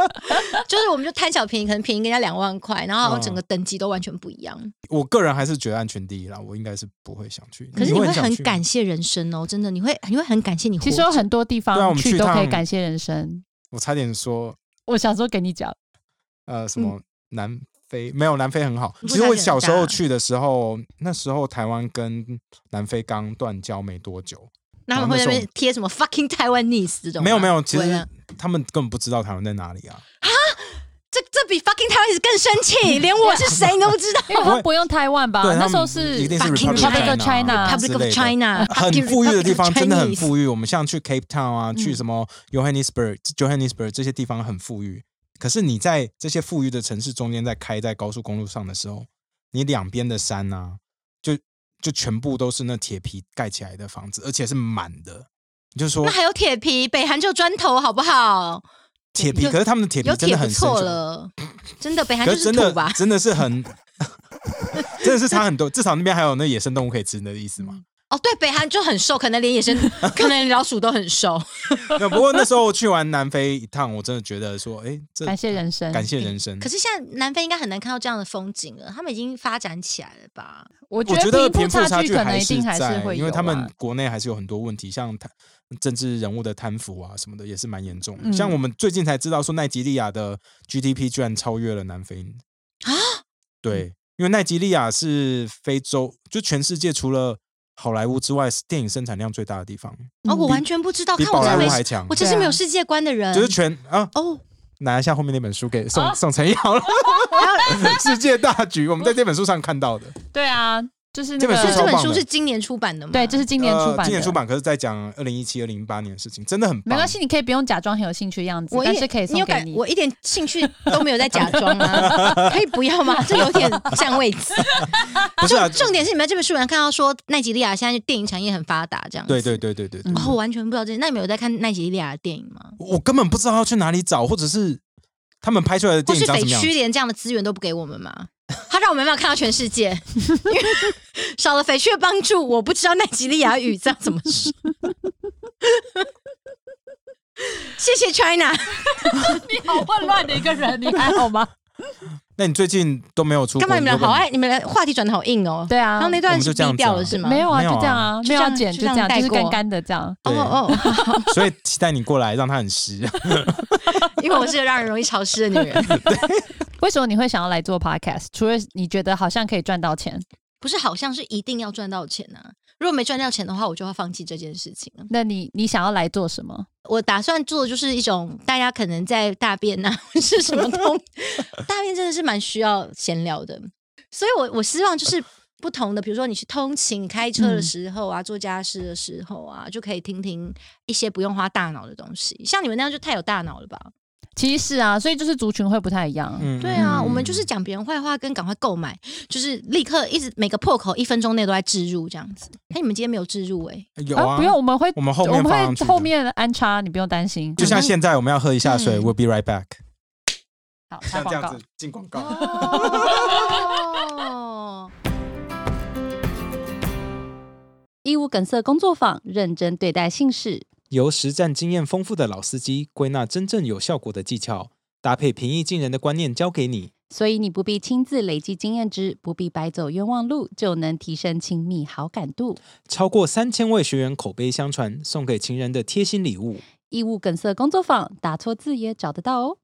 就是我们就贪小便宜，可能便宜人家两万块，然后整个等级都完全不一样。我个人还是觉得安全第一啦，我应该是不会想去。可是你会很感谢人生哦，真的，你会你会很感谢你。其实有很多地方们去趟去都可以感谢人生。我差点说我想说给你讲，呃什么南非没有南非很好。不其实我小时候去的时候，那时候台湾跟南非刚断交没多久，那他们会在那边贴什么 fucking Taiwanese 这种？没有没有，其实他们根本不知道台湾在哪里啊。比 fucking Taiwanese 更生气，*laughs* 连我是谁你都不知道。因为他不用台湾吧？对，那时候是一定是 Fucking Republic China China Republic of China，很富裕的地方真的很富裕。我们像去 Cape Town 啊，去嗯什么 Johannesburg、Johannesburg 这些地方很富裕。可是你在这些富裕的城市中间，在开在高速公路上的时候，你两边的山啊，就就全部都是那铁皮盖起来的房子，而且是满的。你就说那还有铁皮，北韩就砖头，好不好？铁皮，可是他们的铁皮真的很错，了，真的，北韩就可是真的土吧？真的是很，*laughs* 真的是差很多。至少那边还有那野生动物可以吃你的意思嘛。哦，对，北韩就很瘦，可能连野生，可能连老鼠都很瘦。*laughs* 不过那时候去完南非一趟，我真的觉得说，哎，这感谢人生。感谢人生。可是现在南非应该很难看到这样的风景了，他们已经发展起来了吧？我我觉得贫贫富差距可能距还是一定还是在，会因为他们国内还是有很多问题，像贪政治人物的贪腐啊什么的，也是蛮严重的。嗯像我们最近才知道说，奈及利亚的 GDP 居然超越了南非啊！对，因为奈及利亚是非洲，就全世界除了好莱坞之外，电影生产量最大的地方，哦，我嗯完全不知道，比宝看我真的没莱坞还强我。真是没有世界观的人。就是全啊，哦，拿一下后面那本书给宋啊宋晨瑶了，*laughs*《世界大局》，我们在这本书上看到的。对啊，就是那这本个这本书是今年出版的吗？对，这是今年出版的，呃今年出版，可是在讲二零一七、二零一八年的事情，真的很棒。没关系，你可以不用假装很有兴趣的样子我，一点但是可以你有感，送给你。我一点兴趣都没有在假装啊，*laughs* 可以不要吗？这有点占位置。不是啊，重点是你们在这本书里面看到说奈及利亚现在电影产业很发达，这样子对对对对对哦，我完全不知道这些。那你们有在看奈及利亚的电影吗？我根本不知道要去哪里找，或者是他们拍出来的或是北电影长什么样。区连这样的资源都不给我们吗？*laughs* 他让我们没办法看到全世界，因 *laughs* 为少了翡翠的帮助，我不知道奈及利亚语这样怎么说。*laughs* 谢谢 China，你好混乱的一个人，你还好吗？那你最近都没有出国？干嘛你们俩有好爱，你们俩话题转的好硬哦。对啊然后那段就这样低调了是吗？没有啊，就这样啊，就这样没有剪，就这样就这样，就是带过干干的这样。哦哦，所以期待你过来，让他很湿。因为我是个让人容易潮湿的女人，为什么你会想要来做 podcast？除了你觉得好像可以赚到钱，不是好像是一定要赚到钱啊。如果没赚到钱的话，我就要放弃这件事情了。那你你想要来做什么？我打算做的就是一种大家可能在大便啊、或 *laughs* 是什么通，*laughs* 大便真的是蛮需要闲聊的，所以我我希望就是不同的，比如说你去通勤、开车的时候啊，做家事的时候啊，就可以听听一些不用花大脑的东西。像你们那样就太有大脑了吧？其实是啊，所以就是族群会不太一样。嗯，对啊，嗯我们就是讲别人坏话跟赶快购买，就是立刻一直每个破口一分钟内都在置入这样子。哎，你们今天没有置入哎、有啊，不用，我们会我们后我们面放上去的会后面安插，你不用担心。就像现在我们要喝一下水嗯，We'll be right back。好，像这样子。进广告。哦，*laughs* 义务梗塞工作坊，认真对待姓氏。由实战经验丰富的老司机归纳真正有效果的技巧，搭配平易近人的观念教给你。所以你不必亲自累积经验值，不必白走冤枉路，就能提升亲密好感度。超过三千位学员口碑相传，送给情人的贴心礼物。义务梗塞工作坊，打错字也找得到哦。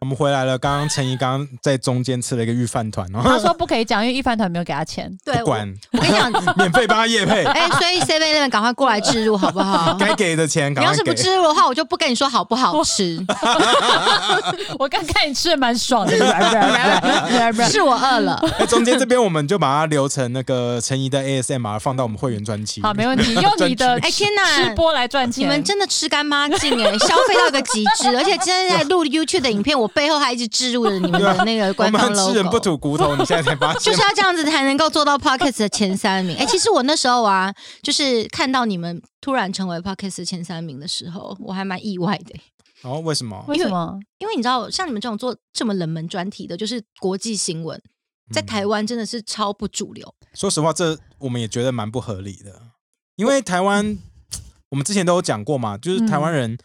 我们回来了，刚刚陈怡刚刚在中间吃了一个御饭团他哦，说不可以讲，因为御饭团没有给他钱。*laughs* 对，管我跟你讲，*laughs* 免费帮他夜配，*laughs* 哎、所以 Seven Eleven 赶快过来置入好不好？该给的钱你要是不。置入的话，我就不跟你说好不好吃。我刚看你吃的蛮爽的，是我饿了，哎，中间这边我们就把它留成那个陈怡的 ASMR 放到我们会员专辑。好，没问题，用你的哎天哪吃播来赚钱。你们真的吃干抹净哎，消费到一个极致，而且今天在录 YouTube 的影片，我背后还一直置入了你们的那个我官方 *laughs* 们吃人不。吐骨头，你现在才发现就是要这样子才能够做到 Podcast 的前三名。哎、其实我那时候啊，就是看到你们突然成为 Podcast 前三名的时候，我还蛮意外的。哦？为什么？为什么？因为你知道，像你们这种做这么冷门专题的，就是国际新闻，在台湾真的是超不主流。说实话，这我们也觉得蛮不合理的，因为台湾我们之前都有讲过嘛，就是台湾人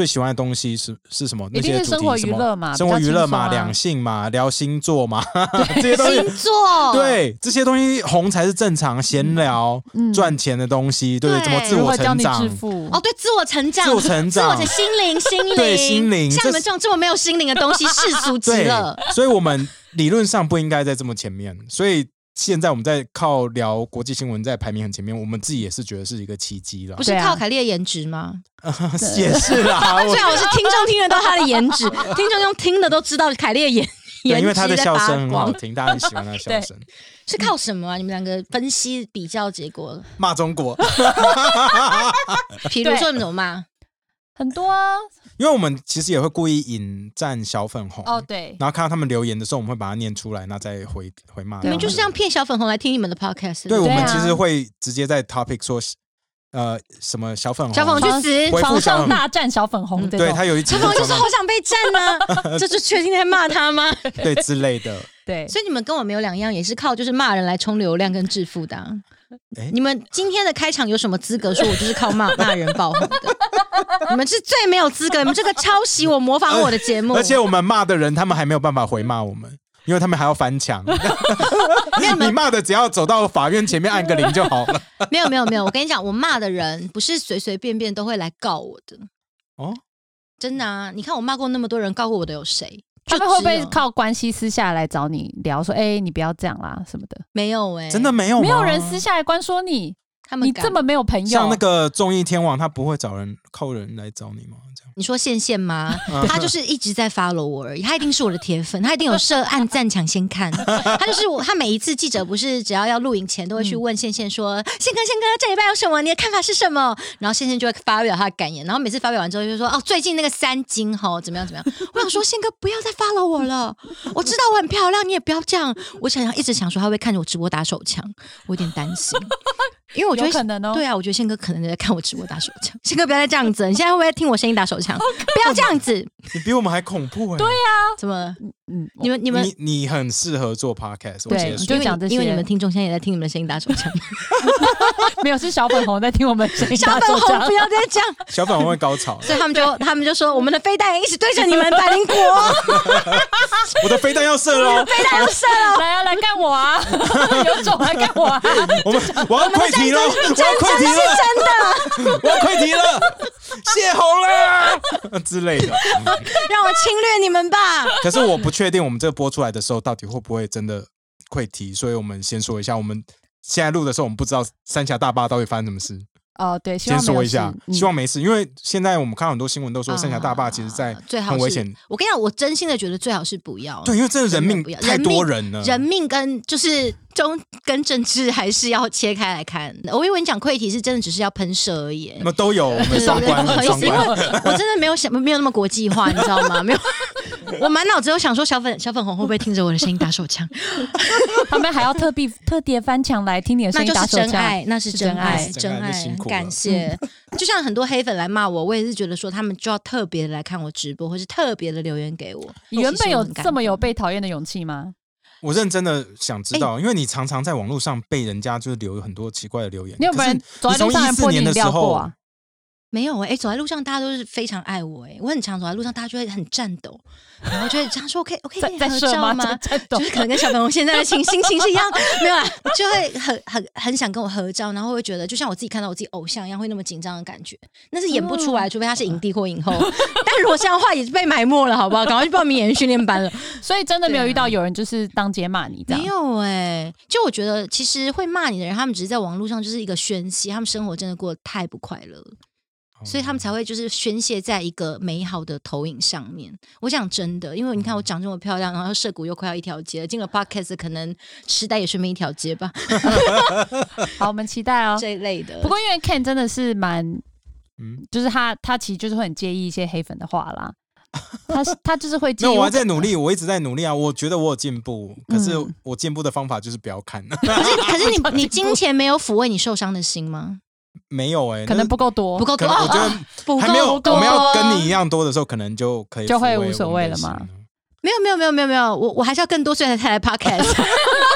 最喜欢的东西是是什么？那些主是生活题什么？娱乐嘛生活娱乐嘛，两性嘛，聊星座嘛，*laughs* *laughs* 这些东西。星座，，对这些东西红才是正常，闲聊、嗯赚钱的东西，对，对？怎么自我成长？哦，对，自我成长，自我成长。自我成心灵，心灵，对心灵像你们这种这么没有心灵的东西，世俗极 *laughs* 对了。，所以我们理论上不应该在这么前面，所以现在我们在靠聊国际新闻在排名很前面，我们自己也是觉得是一个奇迹了不，是靠凯莉的颜值吗？*laughs* 也是啦，我最好是听众听得到她的颜值，*laughs* 听众用听的都知道凯莉的颜因为他的笑声很好光。听，大家很喜欢他的笑声。是靠什么啊？你们两个分析比较结果，骂中国，*laughs* 比如说你们怎么骂？很多啊。因为我们其实也会故意引战小粉红，哦，对，然后看到他们留言的时候，我们会把它念出来，那再回回骂他们。你们就是这样骗小粉红来听你们的 podcast。对，我们其实会直接在 topic 说，呃，什么小粉红，小粉红去死！回复床上大战小粉红，对他有一集小粉红就是好想被占呢，*laughs* 这就确定在骂他吗？对之类的。对，所以你们跟我没有两样，也是靠就是骂人来冲流量跟致富的你们今天的开场有什么资格说我就是靠骂骂人爆红的？你们是最没有资格，你们这个抄袭我、模仿我的节目，而且我们骂的人，他们还没有办法回骂我们，因为他们还要翻墙。*laughs* 你骂的只要走到法院前面按个铃就好了。*laughs* 没有没有没有，我跟你讲，我骂的人不是随随便便都会来告我的，哦，真的啊！你看我骂过那么多人，告过我的有谁？他们会不会靠关系私下来找你聊说，哎，你不要这样啦什么的？没有哎、真的没有？没有人私下来关说你，他们你这么没有朋友，像那个综艺天王，他不会找人靠人来找你吗？这样你说线线吗？嗯他就是一直在 follow 我而已，他一定是我的铁粉，他一定有设按赞抢先看。他就是我，他每一次记者不是只要要录影前都会去问线线说：“宪哥，宪哥，这礼拜有什么？你的看法是什么？”然后线线就会发表他的感言，然后每次发表完之后就说：“哦，最近那个三金吼怎么样怎么样？”我想说，宪哥不要再 follow 我了，我知道我很漂亮，你也不要这样。我想想一直想说他会看着我直播打手枪，我有点担心。因为我觉得可能哦。对啊，我觉得宪哥可能在看我直播打手枪。*laughs* 宪哥不要再这样子，你现在会不会听我声音打手枪？不要这样子，你比我们还恐怖哎、对啊、怎么了？嗯，你们你们你你很适合做 podcast，我对就讲这些因为你们听众现在也在听你们的声音打手枪。*laughs* 没有是小粉红在听我们声音小打手枪粉红不。要再这样，小粉红会高潮，*laughs* 所以他们就他们就说我们的飞弹一直对着你们百灵国，*laughs* 我的飞弹要射喽，飞弹要射了。来啊，来干我啊！有种来干我啊！我们我要快题了，我要快题了，真的，我要快题了，泄洪了 *laughs* 之类的。嗯让我侵略你们吧！*laughs* 可是我不确定我们这个播出来的时候到底会不会真的会提，所以我们先说一下，我们现在录的时候，我们不知道三峡大坝到底发生什么事，哦，对，先说一下希望没事，因为现在我们看到很多新闻都说三峡大坝其实在啊最好是很危险，我跟你讲，我真心的觉得最好是不要。对，因为真的人命太多人了，人命跟就是中跟政治还是要切开来看。我以为你讲溃体是真的只是要喷射而已。那都有，我们对双关，对对双关。我真的没有想，没有那么国际化，你知道吗？没有，*laughs* 我满脑子有想说小粉小粉红会不会听着我的声音打手枪？*laughs* 他们还要特地特地翻墙来听你的声那是音打手枪。真爱，那是真是真爱爱，真真爱爱就辛，苦了感谢。就像很多黑粉来骂我，我也是觉得说他们就要特别的来看我直播，或是特别的留言给我。你 *laughs* 原本有这么有被讨厌的勇气吗？我认真的想知道，因为你常常在网络上被人家就是留很多奇怪的留言，你有没有从走在路上还一四年的时候？没有哎、走在路上大家都是非常爱我哎、我很常走在路上，大家就会很颤抖，然后就会这样说：“ OK *laughs* OK 可以在跟你合？照吗？”在在抖就是可能跟小粉红现在的情心情是一样，没有啊，就会很很很想跟我合照，然后会觉得就像我自己看到我自己偶像一样，会那么紧张的感觉，那是演不出来，除非他是影帝或影后。*laughs* 但如果这样的话，也是被埋没了，好不好？赶快去报名演员训练班了。*laughs* 所以真的没有遇到有人就是当街骂你这样没。有哎、就我觉得其实会骂你的人，他们只是在网络上就是一个宣泄，他们生活真的过得太不快乐了。所以他们才会就是宣泄在一个美好的投影上面。我讲真的，因为你看我长这么漂亮，然后涉谷又快要一条街了，进了 podcast 可能时代也顺便一条街吧，*laughs* 好，我们期待哦。这一类的。不过因为 Ken 真的是蛮，嗯，就是他他其实就是会很介意一些黑粉的话啦。*laughs* 他是他就是会介没有，我还在努力，我一直在努力啊。我觉得我有进步，可是嗯我进步的方法就是不要看，可是可是你 *laughs* 你金钱没有抚慰你受伤的心吗？没有哎、可能不够多，不够多，我觉得不还没有够多。我们要跟你一样多的时候，可能就可以就会无所谓了嘛心没有没有没有没有没有，我我还是要更多，所以才来 podcast。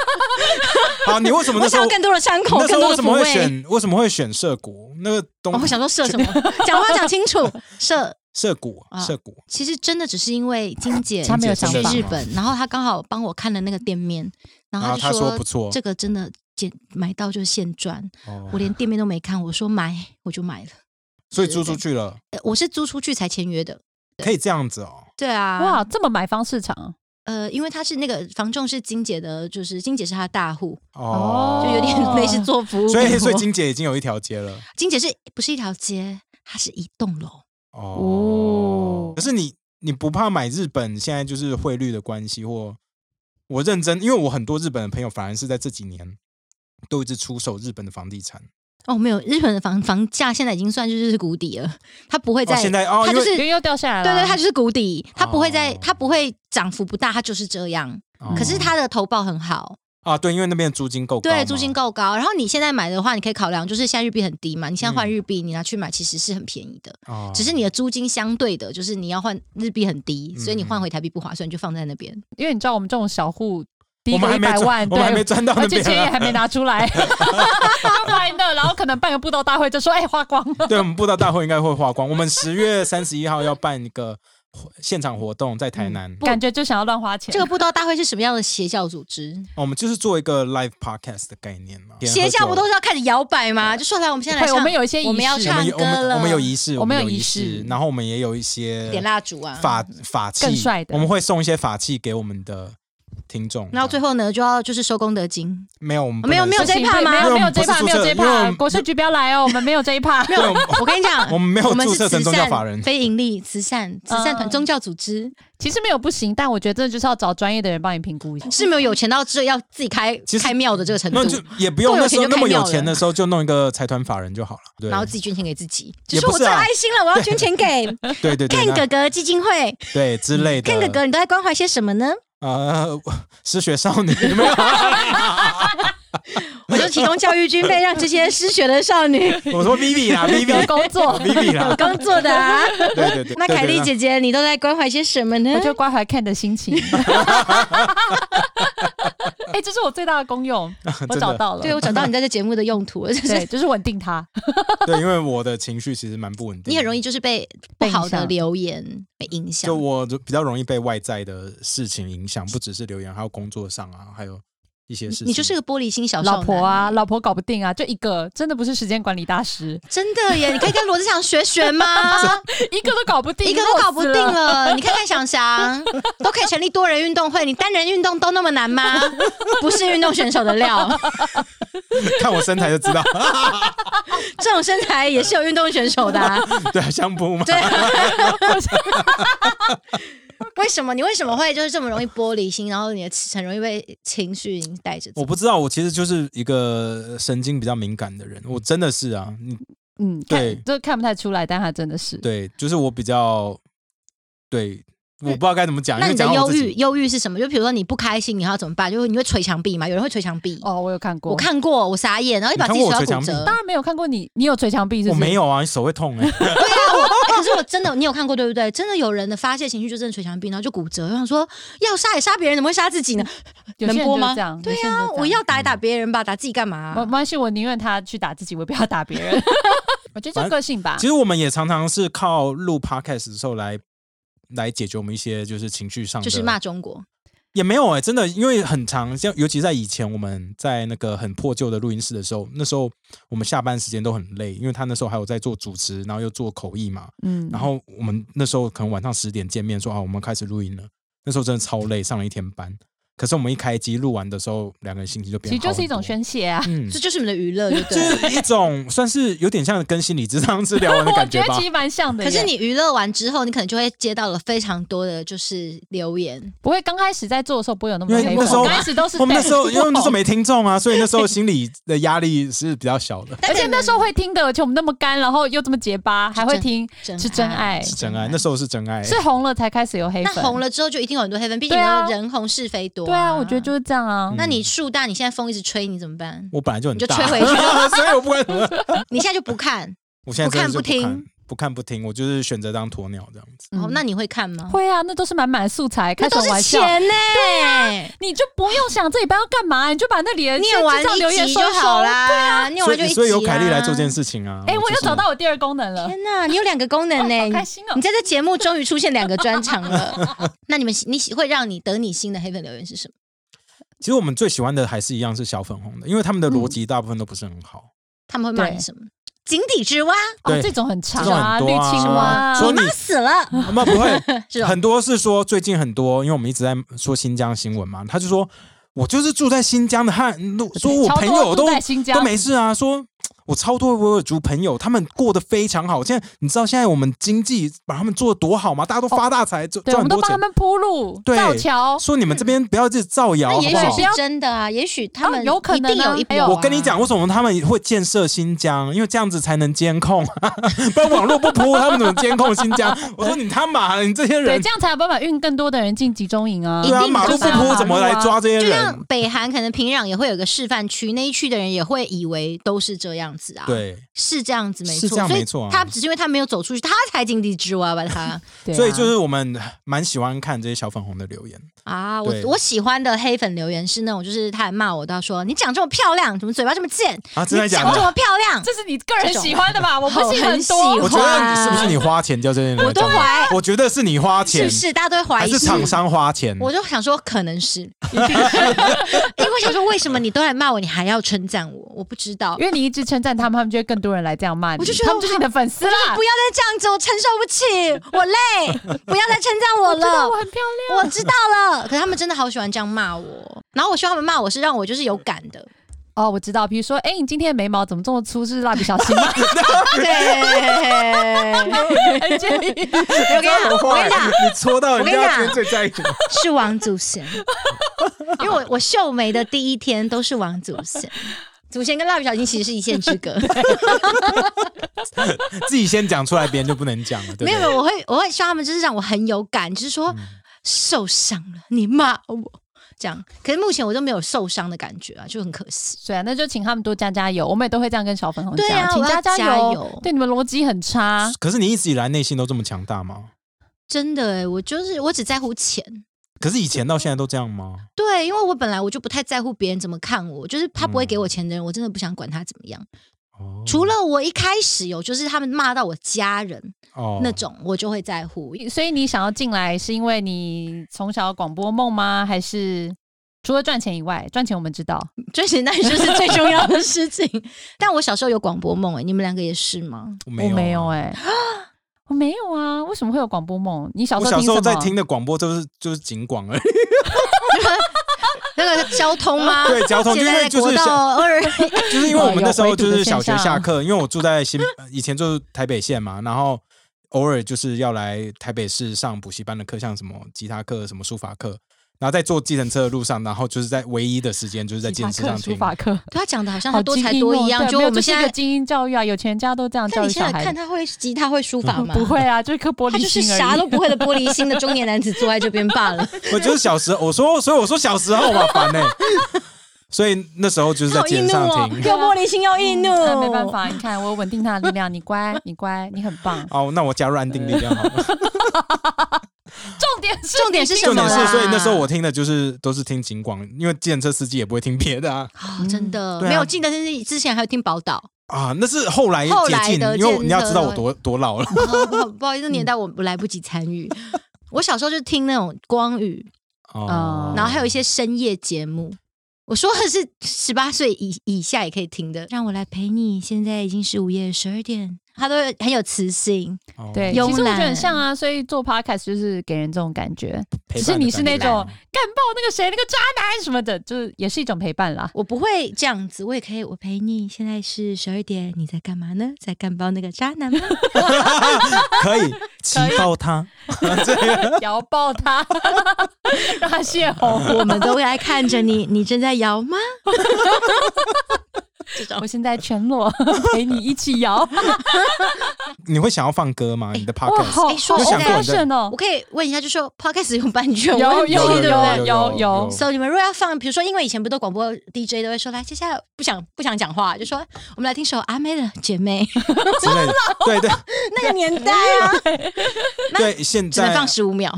*laughs* 好，你为什么我那时候想要更多的伤口，那时更多的抚候为什么会慰。选为什么会选涉谷那个东？我会想说涉什么？讲话讲清楚，*laughs* 射。涉谷啊涉谷，其实真的只是因为金姐她没有去想去日本，然后她刚好帮我看了那个店面，然后然后他就说不错，这个真的捡买到就是现赚，哦我连店面都没看，我说买我就买了。所以租出去了，呃我是租出去才签约的。可以这样子哦。对啊，哇，这么买方市场，呃，因为他是那个房仲是金姐的，就是金姐是他的大户，哦，就有点类似做服务。所以所以金姐已经有一条街了 *laughs* 金姐是不是一条街？它是一栋楼。哦。可是你你不怕买日本现在就是汇率的关系，或我认真，因为我很多日本的朋友反而是在这几年都一直出售日本的房地产。哦，没有，日本的房房价现在已经算就是谷底了，它不会哦，再，现在哦，它就是因为又掉下来了啊。对对，它就是谷底，它不会再，哦它不会涨幅不大，它就是这样。哦可是它的投报很好，啊，对，因为那边的租金够高，对，租金够高。然后你现在买的话，你可以考量，就是现在日币很低嘛，你现在换日币，你拿去买其实是很便宜的，哦，只是你的租金相对的，就是你要换日币很低，所以你嗯换回台币不划算，就放在那边。因为你知道我们这种小户，第一我们个还没赚一百万，我们还没，赚到那而且边啊。钱也还没拿出来，就放在那，然后可能办个布道大会就说，哎，花光了。对，我们布道大会应该会花光。我们十月三十一号要办一个现场活动，在台南。感觉就想要乱花钱。这个布道大会是什么样的邪教组织？哦我们就是做一个 live podcast 的概念嘛。邪教不都是要开始摇摆吗？就说来，我们现在来，唱，我们有一些仪式我们要唱歌了们我们有仪式，我们有仪式然后我们也有一些点蜡烛啊，法法器，更帅的我们会送一些法器给我们的听众。然后最后呢，就要就是收功德金。没有我们没有没有这一趴吗没有没有这一趴，没有这一趴，国税局不要来哦，我们没有这一趴。没有 *laughs* 我跟你讲，*laughs* 我们没有我们注册成宗教法人。非盈利慈善慈善团、嗯宗教组织，其实没有不行，但我觉得这就是要找专业的人帮你评估一下。是没有有钱到这要自己开开庙的这个程度那，就也不用那时候钱就那么有钱的时候，就弄一个财团法人就好了。对，然后自己捐钱给自己，就说我最爱心了，我要捐钱给 *laughs* 对对对，Ken 那哥哥基金会。对之类的。Ken 哥哥，你都在关怀些什么呢？呃，失血少女 *laughs* 没有？*laughs* 我就提供教育经费，让这些失学的少女 *laughs* 我说 Vivi 啦 *laughs* 有，Vivi 工作，Vivi 啦有，工作的啊。对对对。那凯莉姐姐，你都在关怀些什么呢我？就关怀 Ken 的心情。哎，这是我最大的功用，我找到了。对，我找到你在这节目的用途了，就是对，就是稳定它。对，因为我的情绪其实蛮不稳定，你很容易就是被不好的留言被影响就。我就比较容易被外在的事情影响，不只是留言，还有工作上啊，还有一些事情。你就是个玻璃心小老婆啊，，老婆搞不定啊，就一个，真的不是时间管理大师，*laughs* 真的耶！你可以跟罗志祥学学吗？*laughs* 一个都搞不定，一个都搞不定了。你看看想翔，都可以成立多人运动会，你单人运动都那么难吗？*laughs* 不是运动选手的料，看我身材就知道，这种身材也是有运动选手的、啊。对啊，相扑嘛。对，*laughs* 为什么你为什么会就是这么容易玻璃心，然后你的很容易被情绪影带着走？我不知道，我其实就是一个神经比较敏感的人，我真的是啊，你嗯，对看这看不太出来，但他真的是。对，就是我比较对，我不知道该怎么讲，那你的忧郁，忧郁是什么？就比如说你不开心，你要怎么办？就是你会捶墙壁嘛？有人会捶墙壁，哦，我有看过，我看过，我傻眼，然后一把自己你看手要骨折。当然没有看过你，你有捶墙壁是？我没有啊，你手会痛哎、是我真的，你有看过对不对？真的有人的发泄情绪就真的捶墙壁，然后就骨折。我想说，要杀也杀别人，怎么会杀自己呢？*laughs* 能播吗。对有些人就啊，我要打也打别人吧，打自己干嘛、没没关系，我宁愿他去打自己，我也不要打别人。*laughs* 我觉得就个性吧其。实我们也常常是靠录 podcast 的时候来来解决我们一些就是情绪上的，就是骂中国。也没有哎、真的，因为很长，像尤其在以前我们在那个很破旧的录音室的时候，那时候我们下班时间都很累，因为他那时候还有在做主持，然后又做口译嘛，嗯，然后我们那时候可能晚上十点见面说啊，我们开始录音了，那时候真的超累，上了一天班。可是我们一开机录完的时候，两个人心情就变好实就是一种宣泄啊。嗯这，就是你们的娱乐，对不就对？*laughs* 是一种算是有点像跟心理智商治疗完的感觉吧觉得其。实蛮像的。可是你娱乐完之后，你可能就会接到了非常多的就是留言，不会刚开始在做的时候不会有那么多黑粉，因为那时候刚开始都是我们那时候 *laughs* 因为那时候没，听众啊，所以那时候心理的压力是比较小的。*laughs* 而且那时候会听的，而且我们那么干，然后又这么结巴，还会听，是真爱是真爱，那时候是真爱。是红了才开始有黑那粉。红了之后就一定有很多黑粉，毕竟人红是非多、对啊，我觉得就是这样啊。嗯。那你树大，你现在风一直吹，你怎么办？我本来就很大，*laughs* 你就吹回去 *laughs* 所以我不管怎么，*laughs* 你现在就不看，我现在不看不听看不看不听，我就是选择当鸵鸟这样子。哦，嗯那你会看吗？会啊，那都是满满的素材，开什么玩笑？钱呢、对你就不用想这礼拜要干嘛，你就把那里的 *laughs* 念完线上留言收收就好。啦。对啊，念所完就一、啊、以所以有凯莉来做这件事情啊。哎，我又找到我第二功能了。天呐，你有两个功能呢、*laughs* 好开心哦你在这节目终于出现两个专场了。*laughs* 那你们你喜会让你得你心的黑粉留言是什么？其实我们最喜欢的还是一样是小粉红的，因为他们的逻辑大部分都不是很好。他们会骂你什么？井底之蛙，哦，对。这种很长这种啊，很多啊。绿青蛙。啊，说你你妈死了，那不会，*laughs* 这种很多是说最近很多，因为我们一直在说新疆新闻嘛，他就说我就是住在新疆的汉，说我超多朋友都在新疆。都没事啊，说我超多维吾尔族朋友，他们过得非常好。现在你知道现在我们经济把他们做的多好吗？大家都发大财，赚对，我赚很多钱。们都帮他们铺路、对造桥。说你们这边不要一直造谣，*laughs* 那好不好也许？是真的啊，也许他们哦有可能啊一定有一波、我跟你讲，为什么他们会建设新疆？因为这样子才能监控，*laughs* 不然网络不铺，他们怎么监控新疆？我说你他妈的，你这些对，人这，样才有办法运更多的人进集中营啊一。对啊，定马路不铺怎么来抓这些人就像人？北韩可能平壤也会有个示范区，那一区的人也会以为都是这样子啊。，对，是这样子没错。没错啊他只是因为他没有走出去，他才井底之蛙吧？他对啊所以就是我们蛮喜欢看这些小粉红的留言。啊，我我喜欢的黑粉留言是那种，就是他还骂我，他说你长这么漂亮，怎么嘴巴这么贱？啊真的你假的长这么漂亮，这是你个人喜欢的吧？我不是很喜多。我觉得是不是你花钱叫这些人来我都？怀我觉得是你花钱，是不是？大家都会怀疑是厂商花钱？我就想说，可能是，*laughs* 因为想说，为什么你都来骂我，你还要称赞我？我不知道因。为你一直称赞他们，他们就会更多人来这样骂你。我就觉得他们就是你的粉丝啦。不要再这样子，我承受不起，我累，不要再称赞我了我。很漂亮。我知道了，可是他们真的好喜欢这样骂我，然后我希望他们骂我是让我就是有感的，哦，我知道，比如说，哎，你今天的眉毛怎么这么粗？是蜡笔小新吗？*laughs* 对，很介意。我跟你讲，我跟你讲，你戳到人我跟你讲家最在意的。是王祖贤，*laughs* 因为我我秀眉的第一天都是王祖贤。祖贤跟蜡笔小新其实是一线之隔，*laughs* *laughs* 自己先讲出来，别人就不能讲了，对对？没有没有，我会我会希望他们就是让我很有感，就是说、受伤了，你骂我，这样。可是目前我都没有受伤的感觉啊，就很可惜。对啊，那就请他们多加加油。我们也都会这样跟小粉红讲，对啊请加加油。油对，你们逻辑很差。可是你一直以来内心都这么强大吗？真的哎，我就是我只在乎钱。可是以前到现在都这样吗？对，因为我本来我就不太在乎别人怎么看我，就是他不会给我钱的人，我真的不想管他怎么样。哦，除了我一开始有，就是他们骂到我家人哦那种，我就会在乎。所以你想要进来，是因为你从小有广播梦吗？还是除了赚钱以外，赚钱我们知道，*laughs* 赚钱当然就是最重要的事情。但我小时候有广播梦哎，你们两个也是吗？我没有、我没有啊。哎、*gasps* *laughs* 我没有啊，为什么会有广播梦？你小时候我小时候？在听的广播就是就是警广而已，*laughs* 那个交通吗？对交通，因为就是 *laughs* 就是因为我们那时候就是小学下课，因为我住在新，以前就是台北县嘛，然后偶尔就是要来台北市上补习班的课，像什么吉他课、什么书法课，然后在坐计程车的路上，然后就是在唯一的时间就是在电视上听。书法课，*laughs* 他讲的好像好他多才多艺一样。就我们现在，精英教育啊，有钱人家都这样那你现在教育小孩看。他会吉他会书法 *laughs* 吗？不会，啊，就是颗玻他就是璃心而已。啥都不会的玻璃心的中年男子坐在这边罢了。*laughs* 我就是小时候，我说，所以我说小时候嘛，烦呢、所以那时候就是在街上哦，听。又玻璃心又易怒，哎没办。法，你看我有稳定他的力量，你乖，你乖，你很棒。哦，那我加入安定力量好了。重点是重点是什么啦？重点是，所以那时候我听的就是都是听警广，因为计程车司机也不会听别的啊。哦真的没有记得，是之前还有听宝岛。啊，那是后来后解禁，来的因为你要知道我多多老了。哦不好意思，年代我我来不及参与。*laughs* 我小时候就听那种光宇，哦，然后还有一些深夜节目。我说的是十八岁以以下也可以听的。让我来陪你，现在已经是午夜十二点。他都很有磁性，哦对，其慵实我觉得很像啊，所以做 podcast 就是给人这种感觉，只是你是那种干爆那个谁那个渣男什么的，就是也是一种陪伴啦。我不会这样子，我也可以，我陪你。现在是十二点，你在干嘛呢？在干爆那个渣男吗？*laughs* 可以气爆他。*laughs* 摇爆他，*laughs* 让他泄洪。我们都来看着你，你正在摇吗？*laughs* 这种。我现在全裸陪你一起摇，*laughs* 你会想要放歌吗？你的，podcast？好哎说好实在 fashion 哦。我，可以问一下，就说 podcast 有版权有问题，有对不对？有有有所以你们如果要放，比如说，因为以前不都广播 DJ 都会说，来，接下来不想不想讲话，就说我们来听首阿妹的《姐妹 *laughs*》，之类的。对对。那个年代啊，对，现在只能在放十五秒。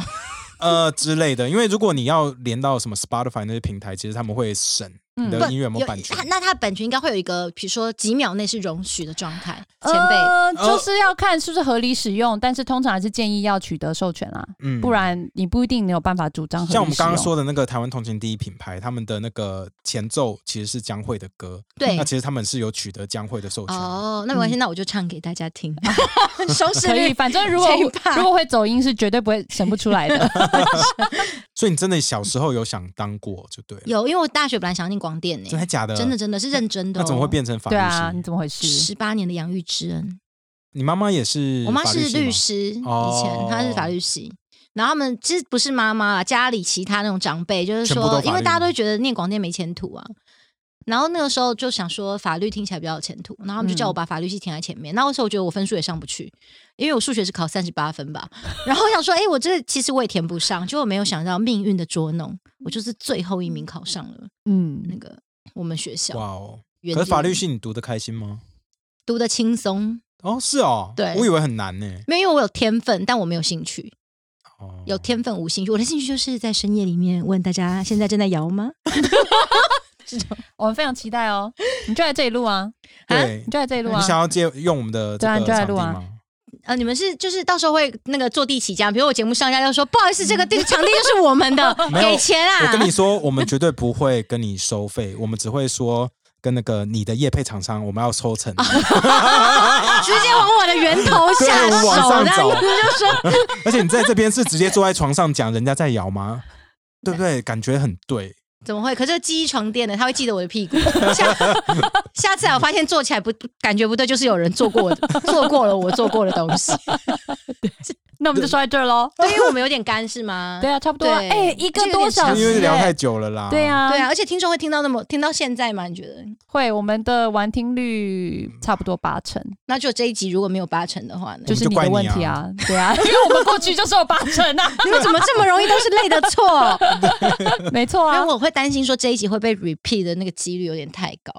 呃之类的，因为如果你要连到什么 Spotify 那些平台，其实他们会审你的嗯音乐有没有版权他。那他的版权应该会有一个，比如说几秒内是容许的状态。前辈，呃，就是要看是不是合理使用，但是通常还是建议要取得授权啦，嗯不然你不一定你有办法主张像我们刚刚说的那个台湾同情第一品牌，他们的那个前奏其实是江蕙的歌，对那其实他们是有取得江蕙的授权。哦，那没关系，那我就唱给大家听，*laughs* 收视可以，率。反正如果如果会走音，是绝对不会审不出来的。*laughs* *laughs* 所以你真的小时候有想当过就对了，有，因为我大学本来想念广电呢、真的假的？真的真的是认真的、哦。那怎么会变成法律系？对啊，你怎么回事？十八年的养育之恩？你妈妈也是我妈是律师，以哦前她是法律系。然后他们其实不是妈妈啦，家里其他那种长辈，就是说，全部都法律因为大家都觉得念广电没前途啊。然后那个时候就想说法律听起来比较有前途，然后他们就叫我把法律系填在前面。那个时候我觉得我分数也上不去，因为我数学是考三十八分吧。*laughs* 然后我想说，哎，我这个其实我也填不上，结果没有想到命运的捉弄，我就是最后一名考上了嗯，那个我们学校。哇哦！原可是法律系你读的开心吗？读的轻松，哦，是哦，对我以为很难呢。没有因为我有天分，但我没有兴趣。哦，有天分无兴趣，我的兴趣就是在深夜里面问大家现在正在摇吗？*laughs* *laughs* 我们非常期待哦。你就在这里录啊，对你，就在这里录啊。你想要借用我们的这对啊个你就来录啊场地吗？呃，你们是就是到时候会那个坐地起价，比如我节目上架就说不好意思，这个地 *laughs* 场地就是我们的，*laughs* 没有给钱啊！我跟你说，我们绝对不会跟你收费，我们只会说跟那个你的业配厂商，我们要抽成。直接往我的源头下对往手，上走那意思就说而且你在这边是直接坐在床上讲人家在摇吗？对不对？感觉很对。怎么会？可是记忆床垫呢？他会记得我的屁股。*laughs* 下 *laughs* 下次啊，我发现坐起来不感觉不对，就是有人做过我做 *laughs* 过了我做过的东西。那我们就说在这儿喽。对，因为我们有点干是吗？对啊，差不多哎，一个多小时，因为聊太久了啦。对啊，对啊，而且听众会听到那么听到现在吗？你觉得？会我们的完听率差不多八成，那就这一集如果没有八成的话呢？就是你的问题啊，对啊，因为我们过去就是有八成啊，你们怎么这么容易都是累的错？没错啊因为，我会担心说这一集会被 repeat 的那个几率有点太高。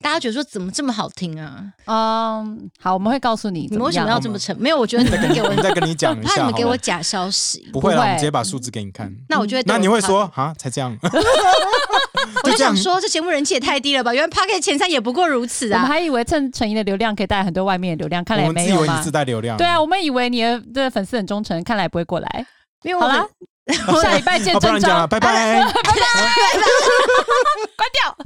大家觉得说怎么这么好听啊？嗯，好，我们会告诉你你们为什么要这么沉？没有，我觉得 *laughs* 你们给我我，们再跟你讲一下 *laughs* 怕你。们给我假消息。不会啦，不会我们直接把数字给你看。那我就会，那你会说，啊，才 *laughs* 这样？我就想说，这节目人气也太低了吧？原来 p o c k e t 前三也不过如此啊！我们还以为趁陈怡的流量可以带来很多外面的流量，看来也我们没有嘛自以为你自。带流量。对啊，我们以为你的的粉丝很忠诚，看来不会过来。因为我好啦，*laughs* 下礼拜见，不然，*laughs* 拜拜，拜拜，拜拜，关掉。